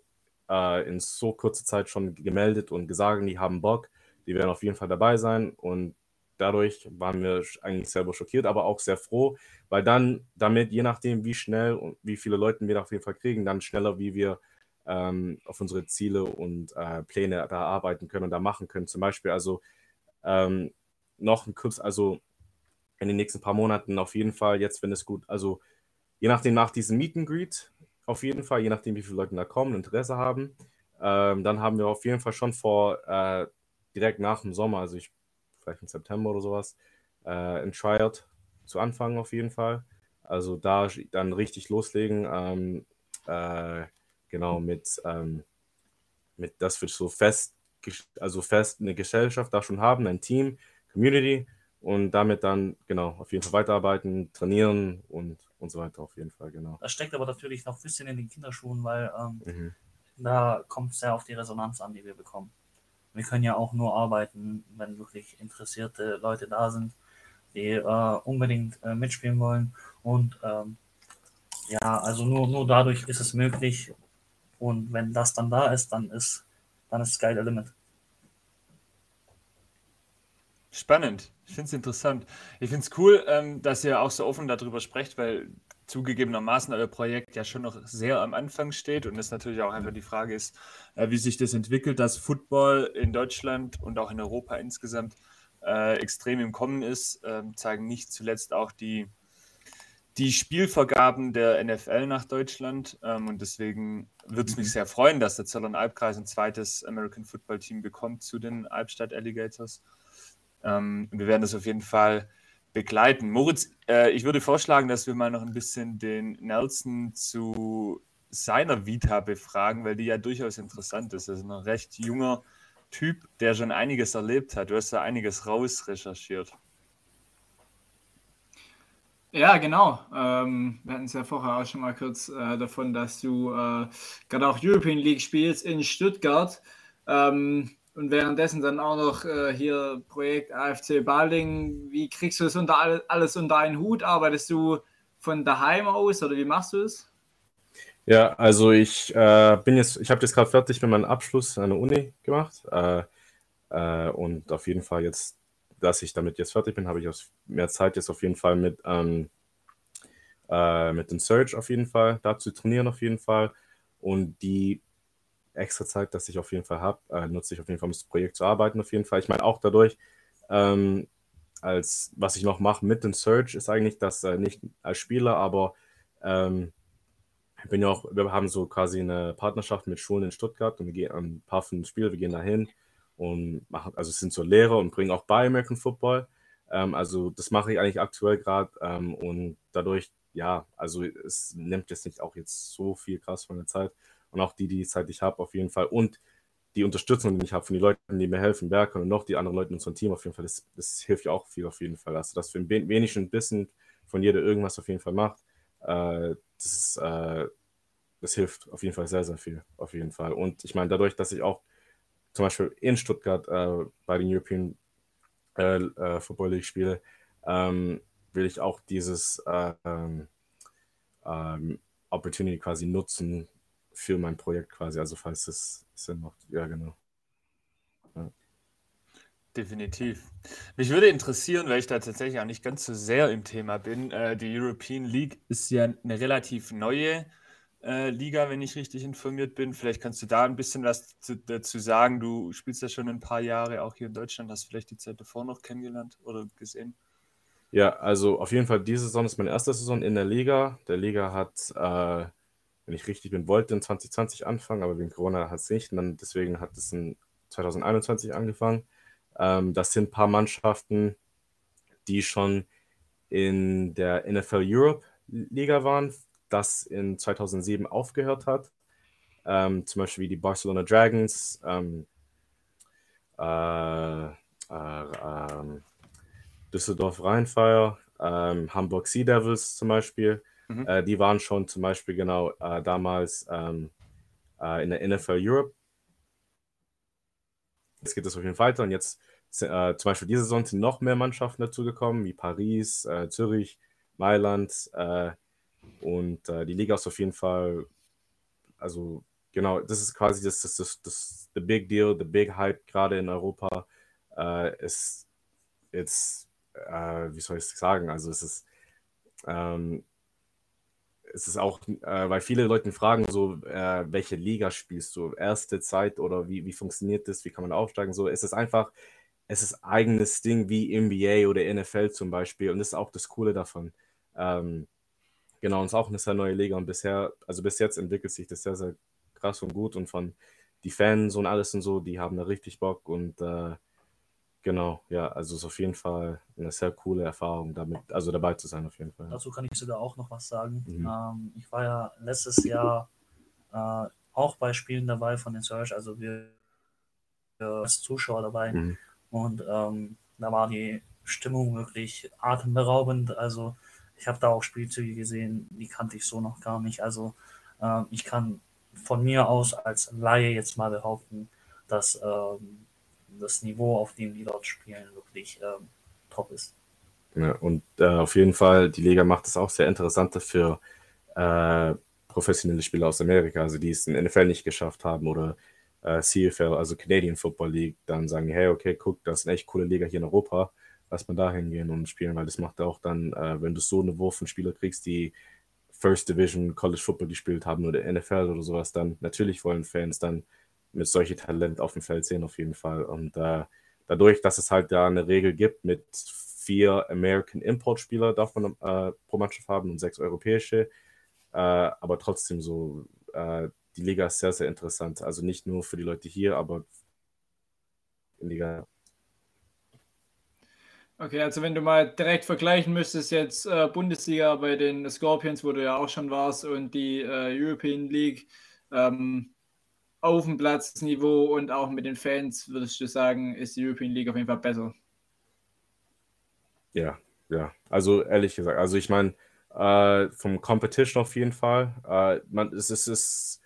äh, in so kurzer Zeit schon gemeldet und gesagt, die haben Bock, die werden auf jeden Fall dabei sein. Und dadurch waren wir eigentlich selber schockiert, aber auch sehr froh, weil dann damit, je nachdem, wie schnell und wie viele Leute wir auf jeden Fall kriegen, dann schneller, wie wir ähm, auf unsere Ziele und äh, Pläne da arbeiten können und da machen können. Zum Beispiel also ähm, noch ein kurz, also in den nächsten paar Monaten auf jeden Fall, jetzt, wenn es gut, also je nachdem nach diesem Meet and Greet, auf jeden Fall, je nachdem, wie viele Leute da kommen, Interesse haben, ähm, dann haben wir auf jeden Fall schon vor, äh, direkt nach dem Sommer, also ich, vielleicht im September oder sowas, äh, ein Tryout zu anfangen auf jeden Fall. Also da dann richtig loslegen, ähm, äh, genau mit, ähm, mit, dass wir so fest, also fest eine Gesellschaft da schon haben, ein Team, Community und damit dann, genau, auf jeden Fall weiterarbeiten, trainieren und, und so weiter, auf jeden Fall, genau. Das steckt aber natürlich noch ein bisschen in den Kinderschuhen, weil ähm, mhm. da kommt es sehr auf die Resonanz an, die wir bekommen. Wir können ja auch nur arbeiten, wenn wirklich interessierte Leute da sind, die äh, unbedingt äh, mitspielen wollen. Und ähm, ja, also nur, nur dadurch ist es möglich. Und wenn das dann da ist, dann ist, dann ist Sky Element. Spannend. Ich finde es interessant. Ich finde es cool, ähm, dass ihr auch so offen darüber sprecht, weil zugegebenermaßen euer Projekt ja schon noch sehr am Anfang steht und es natürlich auch einfach die Frage ist, äh, wie sich das entwickelt, dass Football in Deutschland und auch in Europa insgesamt äh, extrem im Kommen ist, äh, zeigen nicht zuletzt auch die, die Spielvergaben der NFL nach Deutschland. Ähm, und deswegen würde es mich sehr freuen, dass der Zollern Albkreis ein zweites American Football Team bekommt zu den Albstadt Alligators. Ähm, wir werden das auf jeden Fall begleiten. Moritz, äh, ich würde vorschlagen, dass wir mal noch ein bisschen den Nelson zu seiner Vita befragen, weil die ja durchaus interessant ist. Er ist ein recht junger Typ, der schon einiges erlebt hat. Du hast da einiges raus recherchiert. Ja, genau. Ähm, wir hatten es ja vorher auch schon mal kurz äh, davon, dass du äh, gerade auch European League spielst in Stuttgart. Ähm, und währenddessen dann auch noch äh, hier Projekt AFC Balding. Wie kriegst du das unter alles unter einen Hut? Arbeitest du von daheim aus oder wie machst du es? Ja, also ich äh, bin jetzt, ich habe jetzt gerade fertig mit meinem Abschluss an der Uni gemacht. Äh, äh, und auf jeden Fall jetzt, dass ich damit jetzt fertig bin, habe ich mehr Zeit jetzt auf jeden Fall mit, ähm, äh, mit dem Search auf jeden Fall, da zu trainieren auf jeden Fall. Und die extra Zeit, dass ich auf jeden Fall habe, äh, nutze ich auf jeden Fall, um das Projekt zu arbeiten, auf jeden Fall. Ich meine, auch dadurch, ähm, als was ich noch mache mit dem Search, ist eigentlich, dass äh, nicht als Spieler, aber ähm, bin ja auch, wir haben so quasi eine Partnerschaft mit Schulen in Stuttgart und wir gehen ein paar von den Spielen, wir gehen da hin und machen, also sind so Lehrer und bringen auch bei American Football. Ähm, also das mache ich eigentlich aktuell gerade ähm, und dadurch, ja, also es nimmt jetzt nicht auch jetzt so viel krass von der Zeit und auch die, die Zeit ich habe, auf jeden Fall. Und die Unterstützung, die ich habe von den Leuten, die mir helfen, Berkan und noch die anderen Leute in unserem Team, auf jeden Fall, das, das hilft ja auch viel, auf jeden Fall. Also, dass wir ein wenig ein bisschen von jeder irgendwas auf jeden Fall macht, äh, das, ist, äh, das hilft auf jeden Fall sehr, sehr viel, auf jeden Fall. Und ich meine, dadurch, dass ich auch zum Beispiel in Stuttgart äh, bei den European äh, äh, Football League spiele, ähm, will ich auch dieses äh, ähm, ähm, Opportunity quasi nutzen, für mein Projekt quasi. Also falls es Sinn macht. Ja, genau. Ja. Definitiv. Mich würde interessieren, weil ich da tatsächlich auch nicht ganz so sehr im Thema bin. Äh, die European League ist ja eine relativ neue äh, Liga, wenn ich richtig informiert bin. Vielleicht kannst du da ein bisschen was zu, dazu sagen. Du spielst ja schon ein paar Jahre auch hier in Deutschland, hast vielleicht die Zeit davor noch kennengelernt oder gesehen. Ja, also auf jeden Fall, diese Saison ist meine erste Saison in der Liga. Der Liga hat äh, wenn ich richtig bin, wollte in 2020 anfangen, aber wegen Corona hat es nicht. Und dann deswegen hat es in 2021 angefangen. Ähm, das sind ein paar Mannschaften, die schon in der NFL Europe Liga waren, das in 2007 aufgehört hat. Ähm, zum Beispiel die Barcelona Dragons, ähm, äh, äh, ähm, Düsseldorf Rheinfire, ähm, Hamburg Sea Devils zum Beispiel. Mhm. Äh, die waren schon zum Beispiel genau äh, damals ähm, äh, in der NFL Europe. Jetzt geht es auf jeden Fall weiter und jetzt äh, zum Beispiel diese Saison sind noch mehr Mannschaften dazugekommen, wie Paris, äh, Zürich, Mailand äh, und die Liga ist auf jeden Fall also genau, das ist quasi das, das, das, das the big deal, the big hype gerade in Europa. Ist jetzt, wie soll ich es sagen? Also es ist, ähm, es ist auch, äh, weil viele Leute fragen so, äh, welche Liga spielst du? Erste Zeit oder wie, wie funktioniert das? Wie kann man aufsteigen? So, es ist einfach, es ist eigenes Ding wie NBA oder NFL zum Beispiel und das ist auch das Coole davon. Ähm, genau, und es ist auch eine sehr neue Liga und bisher, also bis jetzt entwickelt sich das sehr, sehr krass und gut und von die Fans und alles und so, die haben da richtig Bock und äh, genau, ja, also es ist auf jeden Fall eine sehr coole Erfahrung, damit, also dabei zu sein auf jeden Fall. Dazu kann ich sogar auch noch was sagen. Mhm. Ähm, ich war ja letztes Jahr äh, auch bei Spielen dabei von den Search, also wir, wir als Zuschauer dabei. Mhm. Und ähm, da war die Stimmung wirklich atemberaubend. Also ich habe da auch Spielzüge gesehen, die kannte ich so noch gar nicht. Also äh, ich kann von mir aus als Laie jetzt mal behaupten, dass ähm, das Niveau, auf dem die dort spielen, wirklich ähm, top ist. Ja, und äh, auf jeden Fall, die Liga macht es auch sehr interessant für äh, professionelle Spieler aus Amerika, also die es in NFL nicht geschafft haben oder äh, CFL, also Canadian Football League, dann sagen, hey, okay, guck, das ist eine echt coole Liga hier in Europa, lass mal da hingehen und spielen, weil das macht auch dann, äh, wenn du so eine Wurf von Spieler kriegst, die First Division College Football gespielt haben oder NFL oder sowas, dann natürlich wollen Fans dann mit solchen Talent auf dem Feld sehen, auf jeden Fall. Und äh, dadurch, dass es halt da eine Regel gibt mit vier American Import Spieler darf man äh, pro Mannschaft haben und sechs europäische, äh, aber trotzdem so äh, die Liga ist sehr, sehr interessant. Also nicht nur für die Leute hier, aber in Liga. Okay, also wenn du mal direkt vergleichen müsstest, jetzt äh, Bundesliga bei den Scorpions, wo du ja auch schon warst, und die äh, European League ähm, auf dem Platzniveau und auch mit den Fans, würdest du sagen, ist die European League auf jeden Fall besser? Ja, ja. Also ehrlich gesagt, also ich meine, äh, vom Competition auf jeden Fall. Äh, man, es, ist es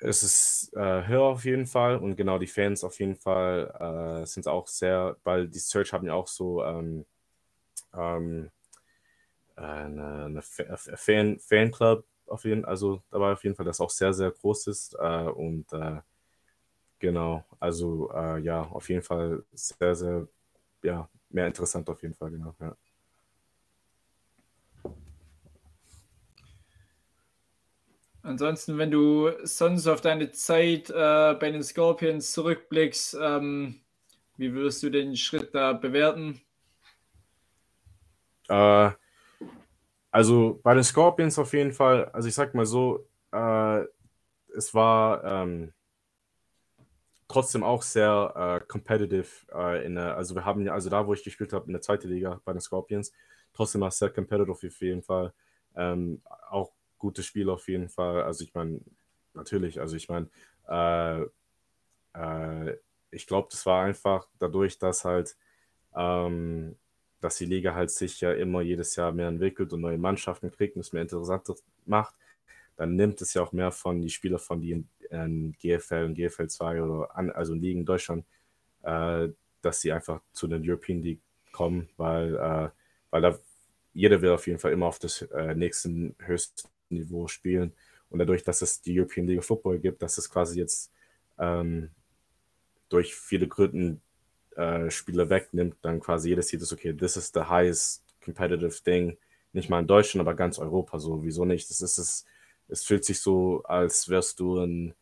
ist äh, höher auf jeden Fall und genau die Fans auf jeden Fall äh, sind auch sehr, weil die Search haben ja auch so ähm, ähm, eine, eine Fan, Fanclub auf jeden also dabei auf jeden Fall, das auch sehr, sehr groß ist äh, und äh, genau, also äh, ja, auf jeden Fall sehr, sehr, ja, mehr interessant auf jeden Fall, genau, ja. Ansonsten, wenn du sonst auf deine Zeit äh, bei den Scorpions zurückblickst, ähm, wie würdest du den Schritt da bewerten? Äh, also bei den Scorpions auf jeden Fall, also ich sag mal so, äh, es war ähm, trotzdem auch sehr äh, competitive äh, in also wir haben ja, also da, wo ich gespielt habe, in der zweiten Liga bei den Scorpions, trotzdem war es sehr competitive auf jeden Fall. Ähm, auch gutes Spiel auf jeden Fall. Also ich meine, natürlich, also ich meine, äh, äh, ich glaube, das war einfach dadurch, dass halt, ähm, dass die Liga halt sich ja immer jedes Jahr mehr entwickelt und neue Mannschaften kriegt und es mehr interessanter macht, dann nimmt es ja auch mehr von die Spieler von die in, in GFL und GFL 2 oder an, also Ligen in Deutschland, äh, dass sie einfach zu den European League kommen, weil, äh, weil da jeder will auf jeden Fall immer auf das äh, nächsten höchsten Niveau spielen. Und dadurch, dass es die European League Football gibt, dass es quasi jetzt ähm, durch viele Gründen äh, Spieler wegnimmt, dann quasi jeder sieht es, okay, this is the highest competitive thing. Nicht mal in Deutschland, aber ganz Europa so. Wieso nicht? Das ist es, es fühlt sich so, als wärst du ein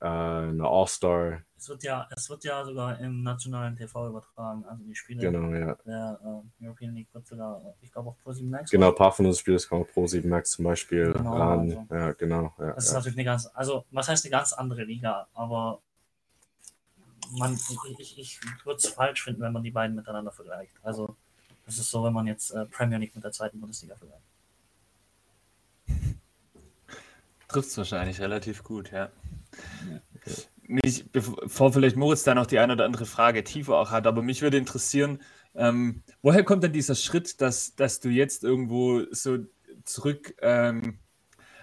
äh, eine All-Star. Es wird, ja, es wird ja sogar im nationalen TV übertragen. Also die Spiele genau, ja. der äh, European League wird sogar, ich glaube, auf Pro7 Max. Genau, ein paar von uns Spielen kommen auf Pro7 Max zum Beispiel genau, ran. Also, ja, genau. Ja, das ist ja. natürlich eine ganz, also was heißt eine ganz andere Liga, aber man, ich, ich würde es falsch finden, wenn man die beiden miteinander vergleicht. Also das ist so, wenn man jetzt äh, Premier League mit der zweiten Bundesliga vergleicht. Trifft es wahrscheinlich relativ gut, ja. Mich, bevor vielleicht Moritz da noch die eine oder andere Frage tiefer auch hat, aber mich würde interessieren, ähm, woher kommt denn dieser Schritt, dass, dass du jetzt irgendwo so zurück ähm,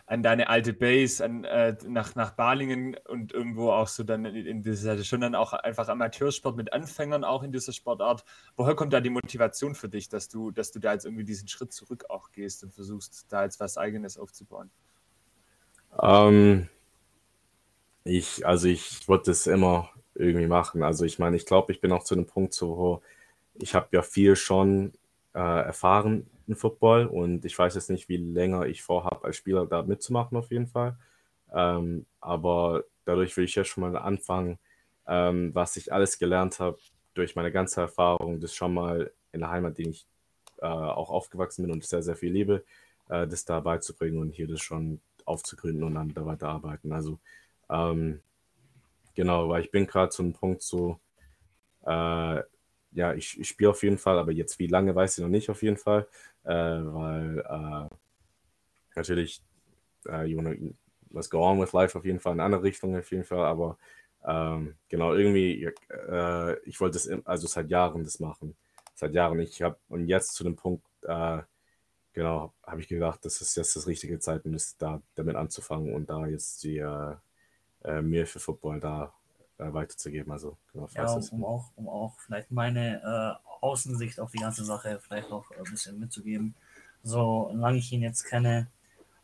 an deine alte Base, an, äh, nach, nach Balingen und irgendwo auch so dann in, dieser, schon dann auch einfach Amateursport mit Anfängern auch in dieser Sportart. Woher kommt da die Motivation für dich, dass du, dass du da jetzt irgendwie diesen Schritt zurück auch gehst und versuchst, da jetzt was Eigenes aufzubauen? Ähm, ich, also ich wollte es immer irgendwie machen. Also ich meine, ich glaube, ich bin auch zu einem Punkt, so, wo ich habe ja viel schon äh, erfahren im Football und ich weiß jetzt nicht, wie länger ich vorhabe, als Spieler da mitzumachen auf jeden Fall. Ähm, aber dadurch will ich ja schon mal anfangen, ähm, was ich alles gelernt habe durch meine ganze Erfahrung, das schon mal in der Heimat, die ich äh, auch aufgewachsen bin und sehr, sehr viel liebe, äh, das da beizubringen und hier das schon aufzugründen und dann da weiterarbeiten. Also ähm, genau, weil ich bin gerade zu einem Punkt so, äh, ja, ich, ich spiele auf jeden Fall, aber jetzt wie lange weiß ich noch nicht auf jeden Fall, äh, weil äh, natürlich, äh, you wanna, let's go on with life auf jeden Fall in eine andere Richtung auf jeden Fall, aber ähm, genau, irgendwie, äh, ich wollte es also seit Jahren das machen. Seit Jahren. Ich habe, und jetzt zu dem Punkt, äh, genau, habe ich gedacht, das ist jetzt das richtige Zeitpunkt, ist, da damit anzufangen und da jetzt die äh, äh mir für Football da äh, weiterzugeben. Also, genau, ja, um, um, auch, um auch vielleicht meine äh, Außensicht auf die ganze Sache vielleicht auch ein bisschen mitzugeben. So lange ich ihn jetzt kenne,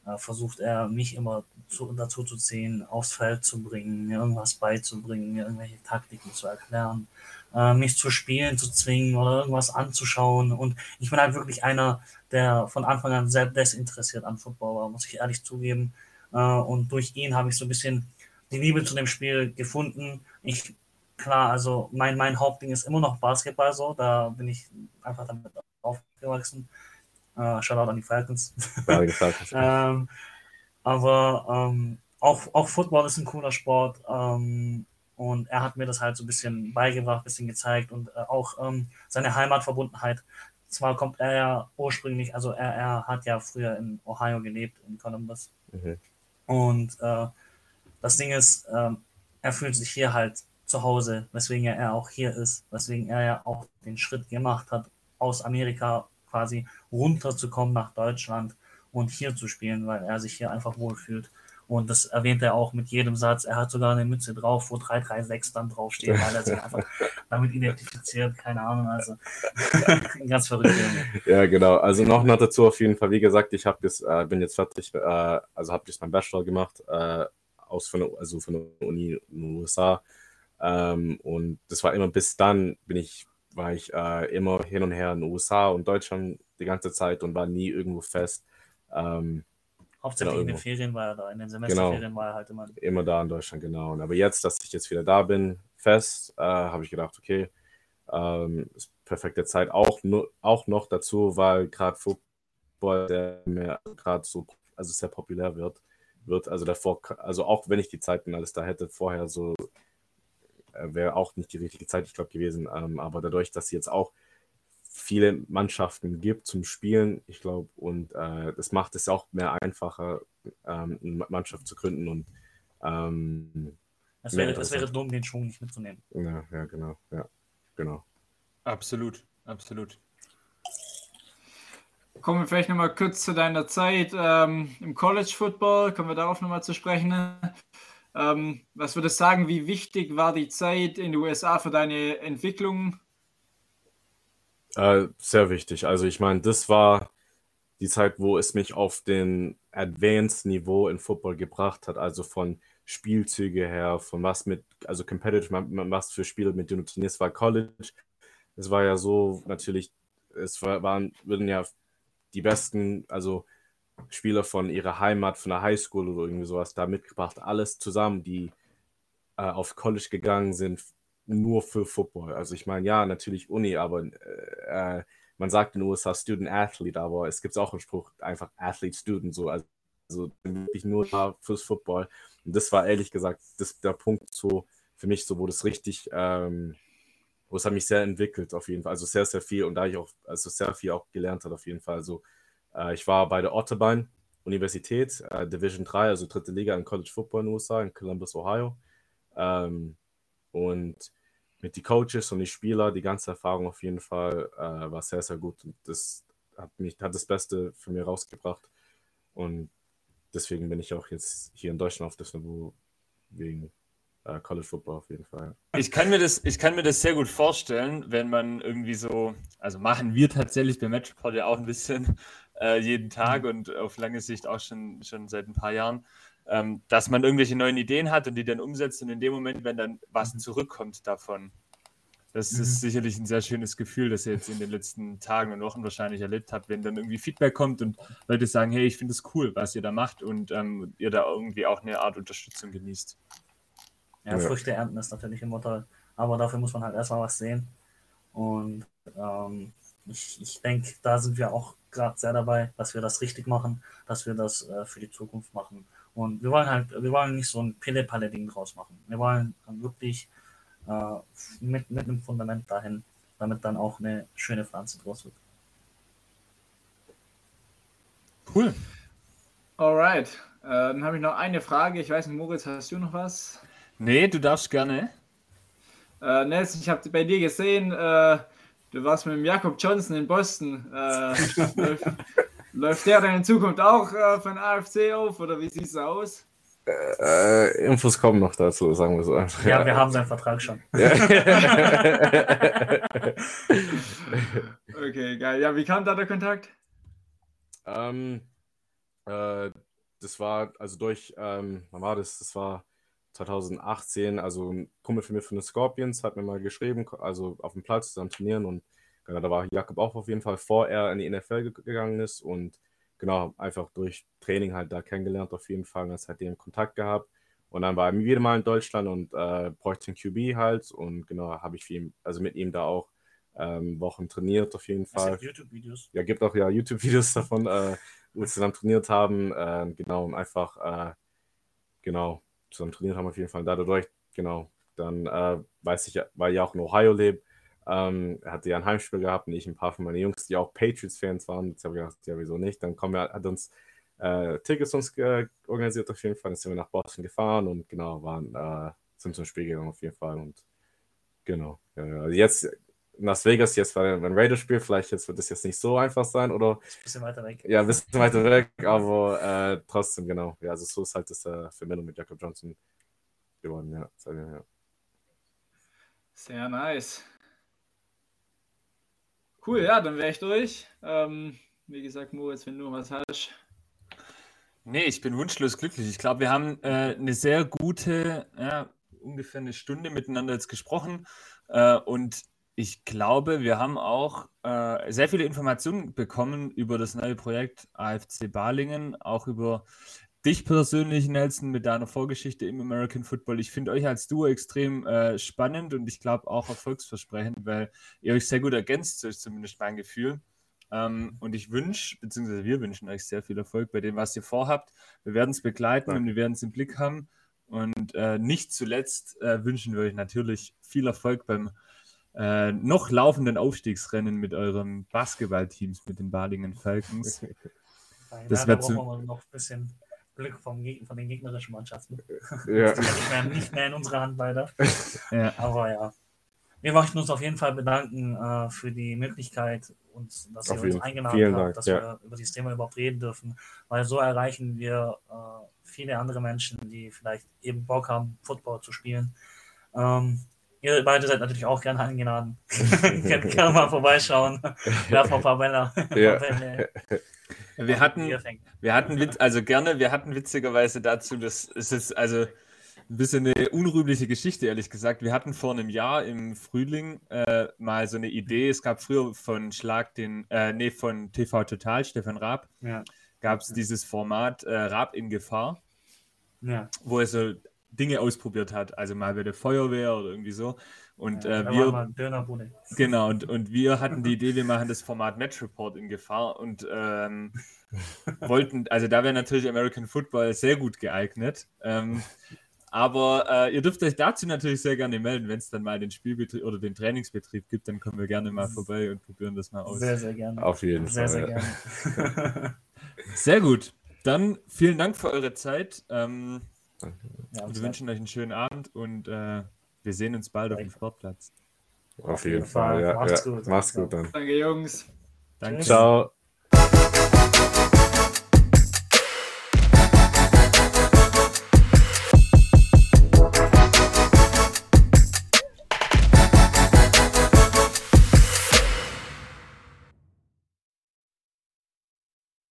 äh, versucht er mich immer zu, dazu zu ziehen, aufs Feld zu bringen, mir irgendwas beizubringen, mir irgendwelche Taktiken zu erklären, äh, mich zu spielen zu zwingen oder irgendwas anzuschauen. Und ich bin halt wirklich einer, der von Anfang an sehr desinteressiert an Football war, muss ich ehrlich zugeben. Äh, und durch ihn habe ich so ein bisschen die Liebe zu dem Spiel gefunden. Ich, klar, also mein, mein Hauptding ist immer noch Basketball so, da bin ich einfach damit aufgewachsen. Äh, Shoutout an die Falcons. Ja, die Falcons. ähm, aber ähm, auch, auch Football ist ein cooler Sport. Ähm, und er hat mir das halt so ein bisschen beigebracht, ein bisschen gezeigt und äh, auch ähm, seine Heimatverbundenheit. Zwar kommt er ja ursprünglich, also er, er hat ja früher in Ohio gelebt, in Columbus. Mhm. Und äh, das Ding ist, äh, er fühlt sich hier halt zu Hause, weswegen er auch hier ist, weswegen er ja auch den Schritt gemacht hat, aus Amerika quasi runterzukommen nach Deutschland und hier zu spielen, weil er sich hier einfach wohlfühlt. Und das erwähnt er auch mit jedem Satz. Er hat sogar eine Mütze drauf, wo 336 dann draufsteht, weil er sich einfach damit identifiziert. Keine Ahnung, also ganz verrückt. Ja, genau. Also noch noch dazu auf jeden Fall, wie gesagt, ich habe das, äh, bin jetzt fertig, äh, also habe jetzt mein Bachelor gemacht, äh, aus von der, also von der Uni in den USA. Ähm, und das war immer bis dann bin ich war ich äh, immer hin und her in den USA und Deutschland die ganze Zeit und war nie irgendwo fest. Ähm, Hauptsächlich genau, in den Ferien war er da, in den Semesterferien genau, war er halt immer. Immer da in Deutschland, genau. Und aber jetzt, dass ich jetzt wieder da bin, fest, äh, habe ich gedacht, okay, ähm, ist perfekte Zeit. Auch, auch noch dazu, weil gerade Football, der mir gerade so, also sehr populär wird, wird. Also davor, also auch wenn ich die Zeiten alles da hätte, vorher so äh, wäre auch nicht die richtige Zeit, ich glaube, gewesen. Ähm, aber dadurch, dass es jetzt auch viele Mannschaften gibt zum Spielen, ich glaube, und äh, das macht es auch mehr einfacher, ähm, eine Mannschaft zu gründen und ähm, es wäre, es wäre dumm, den Schwung nicht mitzunehmen. Ja, ja, genau, ja, genau. Absolut, absolut. Kommen wir vielleicht nochmal kurz zu deiner Zeit ähm, im College Football. Kommen wir darauf nochmal zu sprechen. Ähm, was würdest du sagen, wie wichtig war die Zeit in den USA für deine Entwicklung? Äh, sehr wichtig. Also ich meine, das war die Zeit, wo es mich auf den Advanced-Niveau in Football gebracht hat, also von Spielzüge her, von was mit, also competitive, was für Spiele mit denen du trainierst, war College. Es war ja so natürlich, es war, waren, würden ja die besten, also Spieler von ihrer Heimat, von der Highschool oder irgendwie sowas da mitgebracht. Alles zusammen, die äh, auf College gegangen sind, nur für Football. Also ich meine, ja, natürlich Uni, aber äh, äh man sagt in den USA Student Athlete, aber es gibt auch einen Spruch, einfach Athlete Student, so, also, also wirklich nur da fürs Football. Und das war ehrlich gesagt das, der Punkt so für mich, so wo das richtig, ähm, wo es hat mich sehr entwickelt auf jeden Fall. Also sehr, sehr viel und da ich auch, also sehr viel auch gelernt hat auf jeden Fall. Also äh, ich war bei der Otterbein Universität, äh, Division 3, also dritte Liga in College Football in den USA, in Columbus, Ohio. Ähm, und mit den Coaches und den Spielern, die ganze Erfahrung auf jeden Fall äh, war sehr, sehr gut. Und das hat mich, hat das Beste für mich rausgebracht. Und deswegen bin ich auch jetzt hier in Deutschland auf das Niveau wegen College Football auf jeden Fall. Ich kann, mir das, ich kann mir das sehr gut vorstellen, wenn man irgendwie so, also machen wir tatsächlich bei Metropod ja auch ein bisschen, äh, jeden Tag und auf lange Sicht auch schon, schon seit ein paar Jahren. ähm, dass man irgendwelche neuen Ideen hat und die dann umsetzt und in dem Moment, wenn dann was mhm. zurückkommt davon, das mhm. ist sicherlich ein sehr schönes Gefühl, das ihr jetzt in den letzten Tagen und Wochen wahrscheinlich erlebt habt, wenn dann irgendwie Feedback kommt und Leute sagen, hey, ich finde es cool, was ihr da macht und ähm, ihr da irgendwie auch eine Art Unterstützung genießt. Ja, Früchte ernten ist natürlich immer toll, aber dafür muss man halt erstmal was sehen. Und ähm, ich, ich denke, da sind wir auch gerade sehr dabei, dass wir das richtig machen, dass wir das äh, für die Zukunft machen. Und wir wollen halt, wir wollen nicht so ein Pille-Palle-Ding draus machen. Wir wollen wirklich äh, mit, mit einem Fundament dahin, damit dann auch eine schöne Pflanze draus wird. Cool. Alright. Äh, dann habe ich noch eine Frage. Ich weiß nicht, Moritz, hast du noch was? Nee, du darfst gerne. Äh, Nelson, ich habe bei dir gesehen, äh, du warst mit dem Jakob Johnson in Boston. Äh, läuft, läuft, der dann in Zukunft auch äh, von AFC auf oder wie sieht es aus? Äh, Infos kommen noch dazu, sagen wir so einfach. Ja, ja. wir haben seinen Vertrag schon. okay, geil. Ja, wie kam da der Kontakt? Ähm, äh, das war also durch, ähm, wann war das? Das war 2018, also ein Kumpel für mich von den Scorpions hat mir mal geschrieben, also auf dem Platz zusammen trainieren und genau, da war Jakob auch auf jeden Fall, vor er in die NFL gegangen ist und genau, einfach durch Training halt da kennengelernt auf jeden Fall und seitdem Kontakt gehabt. Und dann war er wieder mal in Deutschland und äh, bräuchte einen QB halt und genau, habe ich viel, also mit ihm da auch ähm, Wochen trainiert auf jeden Fall. YouTube-Videos. Ja, gibt auch ja YouTube-Videos davon, äh, wo wir zusammen trainiert haben, äh, genau, und einfach, äh, genau, zusammen trainiert haben auf jeden Fall. Dadurch, genau, dann äh, weiß ich, weil ich auch in Ohio lebe, ähm, hatte ja ein Heimspiel gehabt und ich ein paar von meinen Jungs, die auch Patriots-Fans waren. Jetzt habe ich gedacht, ja, wieso nicht? Dann kommen wir, hat uns äh, Tickets uns äh, organisiert auf jeden Fall. Dann sind wir nach Boston gefahren und genau, waren, äh, sind zum Spiel gegangen auf jeden Fall. Und genau, ja, also jetzt Las Vegas, jetzt weil ein Raiders spiel vielleicht jetzt wird das jetzt nicht so einfach sein oder. Ein bisschen weiter weg. Ja, ein bisschen weiter weg, aber äh, trotzdem, genau. Ja, also so ist halt das äh, Verbindung mit Jacob Johnson geworden, ja. Sehr nice. Cool, ja, dann wäre ich durch. Ähm, wie gesagt, Moritz, wenn du was hast. Nee, ich bin wunschlos glücklich. Ich glaube, wir haben äh, eine sehr gute, ja, ungefähr eine Stunde miteinander jetzt gesprochen. Äh, und ich glaube, wir haben auch äh, sehr viele Informationen bekommen über das neue Projekt AFC Balingen, auch über dich persönlich, Nelson, mit deiner Vorgeschichte im American Football. Ich finde euch als Duo extrem äh, spannend und ich glaube auch erfolgsversprechend, weil ihr euch sehr gut ergänzt, so ist zumindest mein Gefühl. Ähm, und ich wünsche, beziehungsweise wir wünschen euch sehr viel Erfolg bei dem, was ihr vorhabt. Wir werden es begleiten ja. und wir werden es im Blick haben. Und äh, nicht zuletzt äh, wünschen wir euch natürlich viel Erfolg beim äh, noch laufenden Aufstiegsrennen mit eurem Basketballteams, mit den Balingen Falcons. Das wird so. noch ein bisschen Glück vom von den gegnerischen Mannschaften. Ja. nicht, mehr, nicht mehr in unserer Hand leider. Ja. Aber ja. Wir möchten uns auf jeden Fall bedanken äh, für die Möglichkeit, uns, dass auf ihr uns eingeladen habt, dass ja. wir über dieses Thema überhaupt reden dürfen, weil so erreichen wir äh, viele andere Menschen, die vielleicht eben Bock haben, Football zu spielen. Ähm, ihr beide seid natürlich auch gerne eingeladen. Könnt gerne mal vorbeischauen. Werfen ein paar Bälle. Ja. Wir hatten, wir hatten, also gerne, wir hatten witzigerweise dazu, das ist jetzt also ein bisschen eine unrühmliche Geschichte, ehrlich gesagt. Wir hatten vor einem Jahr im Frühling äh, mal so eine Idee. Es gab früher von Schlag den, äh, nee, von TV Total, Stefan Raab, ja. gab es ja. dieses Format äh, Raab in Gefahr, ja. wo er so Dinge ausprobiert hat. Also mal bei der Feuerwehr oder irgendwie so. Und ja, äh, wir. Genau, und, und wir hatten die Idee, wir machen das Format Match Report in Gefahr und ähm, wollten, also da wäre natürlich American Football sehr gut geeignet. Ähm, aber äh, ihr dürft euch dazu natürlich sehr gerne melden, wenn es dann mal den Spielbetrieb oder den Trainingsbetrieb gibt, dann kommen wir gerne mal vorbei und probieren das mal aus. Sehr, sehr gerne. Auf jeden sehr, Fall. Sehr, sehr gerne. sehr gut. Dann vielen Dank für eure Zeit. Ähm, ja, wir wünschen euch einen schönen Abend und äh, wir sehen uns bald auf dem Sportplatz. Auf jeden Fall, ja. Macht's ja. gut. Macht's gut dann. Danke, Jungs. Danke. Ciao.